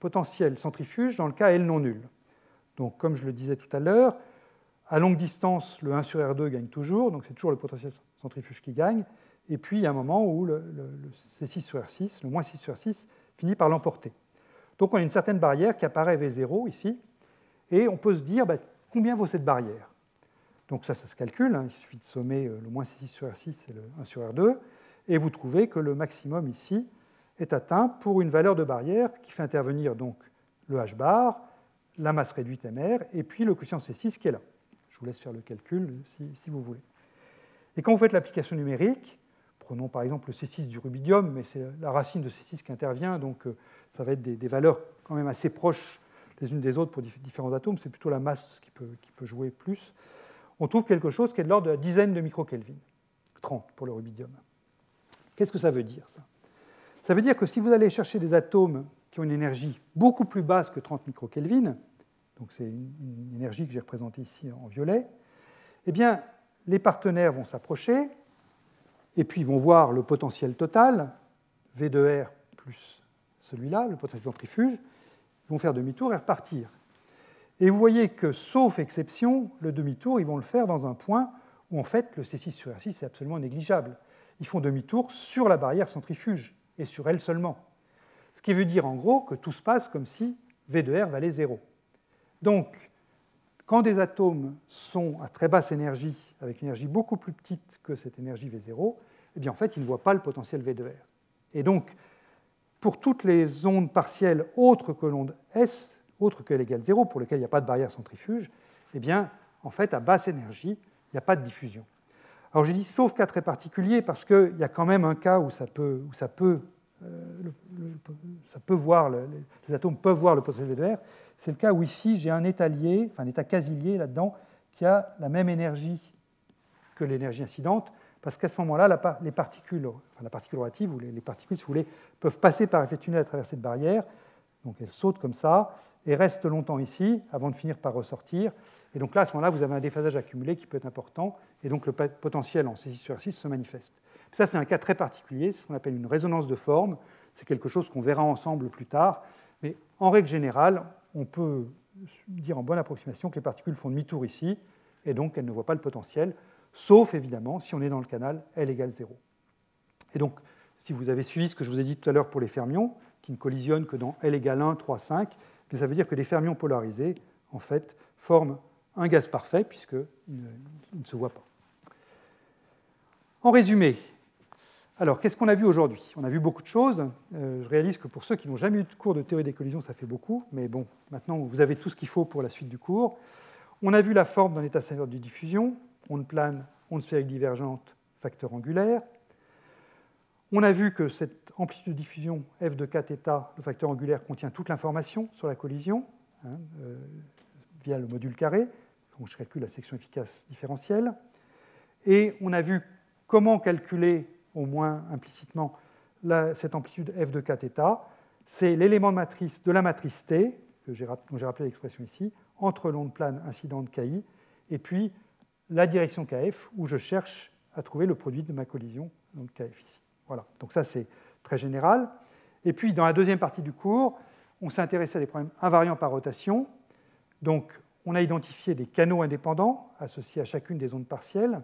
potentiel centrifuge dans le cas L non nul. Donc, comme je le disais tout à l'heure, à longue distance, le 1 sur R2 gagne toujours, donc c'est toujours le potentiel centrifuge qui gagne. et puis il y a un moment où le, C6 sur R6, le moins 6 sur R6, finit par l'emporter. Donc on a une certaine barrière qui apparaît V0 ici, et on peut se dire bah, combien vaut cette barrière? Donc ça, ça se calcule, hein. il suffit de sommer euh, le moins C6 sur R6 et le 1 sur R2, et vous trouvez que le maximum ici est atteint pour une valeur de barrière qui fait intervenir donc le H bar, la masse réduite MR, et puis le coefficient C6 qui est là. Je vous laisse faire le calcul si, vous voulez. Et quand vous faites l'application numérique, prenons par exemple le C6 du rubidium, mais c'est la racine de C6 qui intervient, donc euh, ça va être des, valeurs quand même assez proches les unes des autres pour différents atomes, c'est plutôt la masse qui peut, jouer plus. On trouve quelque chose qui est de l'ordre de la dizaine de microkelvin, 30 pour le rubidium. Qu'est-ce que ça veut dire ça? Ça veut dire que si vous allez chercher des atomes qui ont une énergie beaucoup plus basse que 30 microkelvin, donc c'est une, énergie que j'ai représentée ici en violet, eh bien, les partenaires vont s'approcher, et puis ils vont voir le potentiel total, V2R plus celui-là, le potentiel centrifuge, ils vont faire demi-tour et repartir. Et vous voyez que, sauf exception, le demi-tour, ils vont le faire dans un point où en fait le C6 sur R6 est absolument négligeable. Ils font demi-tour sur la barrière centrifuge et sur elle seulement. Ce qui veut dire en gros que tout se passe comme si V de R valait 0. Donc, quand des atomes sont à très basse énergie, avec une énergie beaucoup plus petite que cette énergie V0, eh bien en fait, ils ne voient pas le potentiel V de R. Et donc, pour toutes les ondes partielles autres que l'onde S, autres que L égale 0, pour lesquelles il n'y a pas de barrière centrifuge, eh bien, en fait, à basse énergie, il n'y a pas de diffusion. Alors j'ai dit sauf cas très particulier parce qu'il y a quand même un cas où ça peut, où ça peut euh, ça peut voir, les atomes peuvent voir le potentiel de R. C'est le cas où ici j'ai un état lié, enfin un état quasi là-dedans, qui a la même énergie que l'énergie incidente, parce qu'à ce moment-là, les particules, enfin, la particule relative ou les, particules, si vous voulez, peuvent passer par effet tunnel à travers cette barrière. Donc elles sautent comme ça et restent longtemps ici avant de finir par ressortir. Et donc là, à ce moment-là, vous avez un déphasage accumulé qui peut être important, et donc le potentiel en C6 sur R6 se manifeste. Ça, c'est un cas très particulier, c'est ce qu'on appelle une résonance de forme. C'est quelque chose qu'on verra ensemble plus tard. Mais en règle générale, on peut dire en bonne approximation que les particules font demi-tour ici, et donc elles ne voient pas le potentiel, sauf évidemment si on est dans le canal L égale 0. Et donc, si vous avez suivi ce que je vous ai dit tout à l'heure pour les fermions, qui ne collisionnent que dans L égale 1, 3, 5, ça veut dire que les fermions polarisés, en fait, forment un gaz parfait, puisqu'ils ne, ne se voient pas. En résumé, alors, qu'est-ce qu'on a vu aujourd'hui? On a vu beaucoup de choses. Euh, je réalise que pour ceux qui n'ont jamais eu de cours de théorie des collisions, ça fait beaucoup. Mais bon, maintenant, vous avez tout ce qu'il faut pour la suite du cours. On a vu la forme d'un état sévère de diffusion, onde plane, onde sphérique divergente, facteur angulaire. On a vu que cette amplitude de diffusion f de θ, le facteur angulaire, contient toute l'information sur la collision hein, euh, via le module carré. Donc je calcule la section efficace différentielle. Et on a vu comment calculer au moins implicitement cette amplitude f de kθ, c'est l'élément de matrice de la matrice T, que dont j'ai rappelé l'expression ici, entre l'onde plane incidente KI et puis la direction KF, où je cherche à trouver le produit de ma collision, donc KF ici. Voilà, donc ça c'est très général. Et puis dans la deuxième partie du cours, on s'est intéressé à des problèmes invariants par rotation. Donc on a identifié des canaux indépendants associés à chacune des ondes partielles.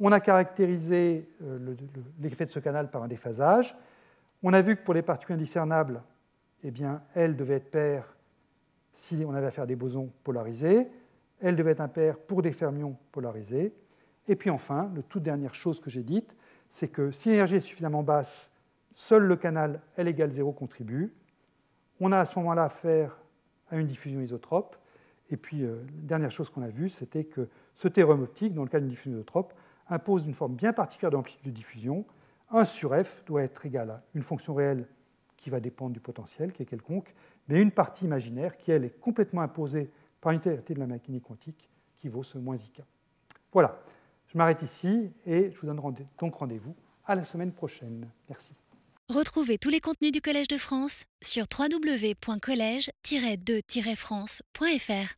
On a caractérisé euh, l'effet de ce canal par un déphasage. On a vu que pour les particules indiscernables, eh bien, elles devaient être paires si on avait à faire des bosons polarisés. Elles devaient être impaires pour des fermions polarisés. Et puis enfin, la toute dernière chose que j'ai dite, c'est que si l'énergie est suffisamment basse, seul le canal L égale 0 contribue. On a à ce moment-là affaire à une diffusion isotrope. Et puis, la euh, dernière chose qu'on a vue, c'était que ce théorème optique, dans le cas d'une diffusion isotrope, impose une forme bien particulière d'amplitude de diffusion. 1 sur f doit être égal à une fonction réelle qui va dépendre du potentiel, qui est quelconque, mais une partie imaginaire qui, elle, est complètement imposée par l'unité de la mécanique quantique, qui vaut ce moins ik. Voilà, je m'arrête ici et je vous donne donc rendez-vous à la semaine prochaine. Merci. Retrouvez tous les contenus du Collège de France sur www.colège-2-france.fr.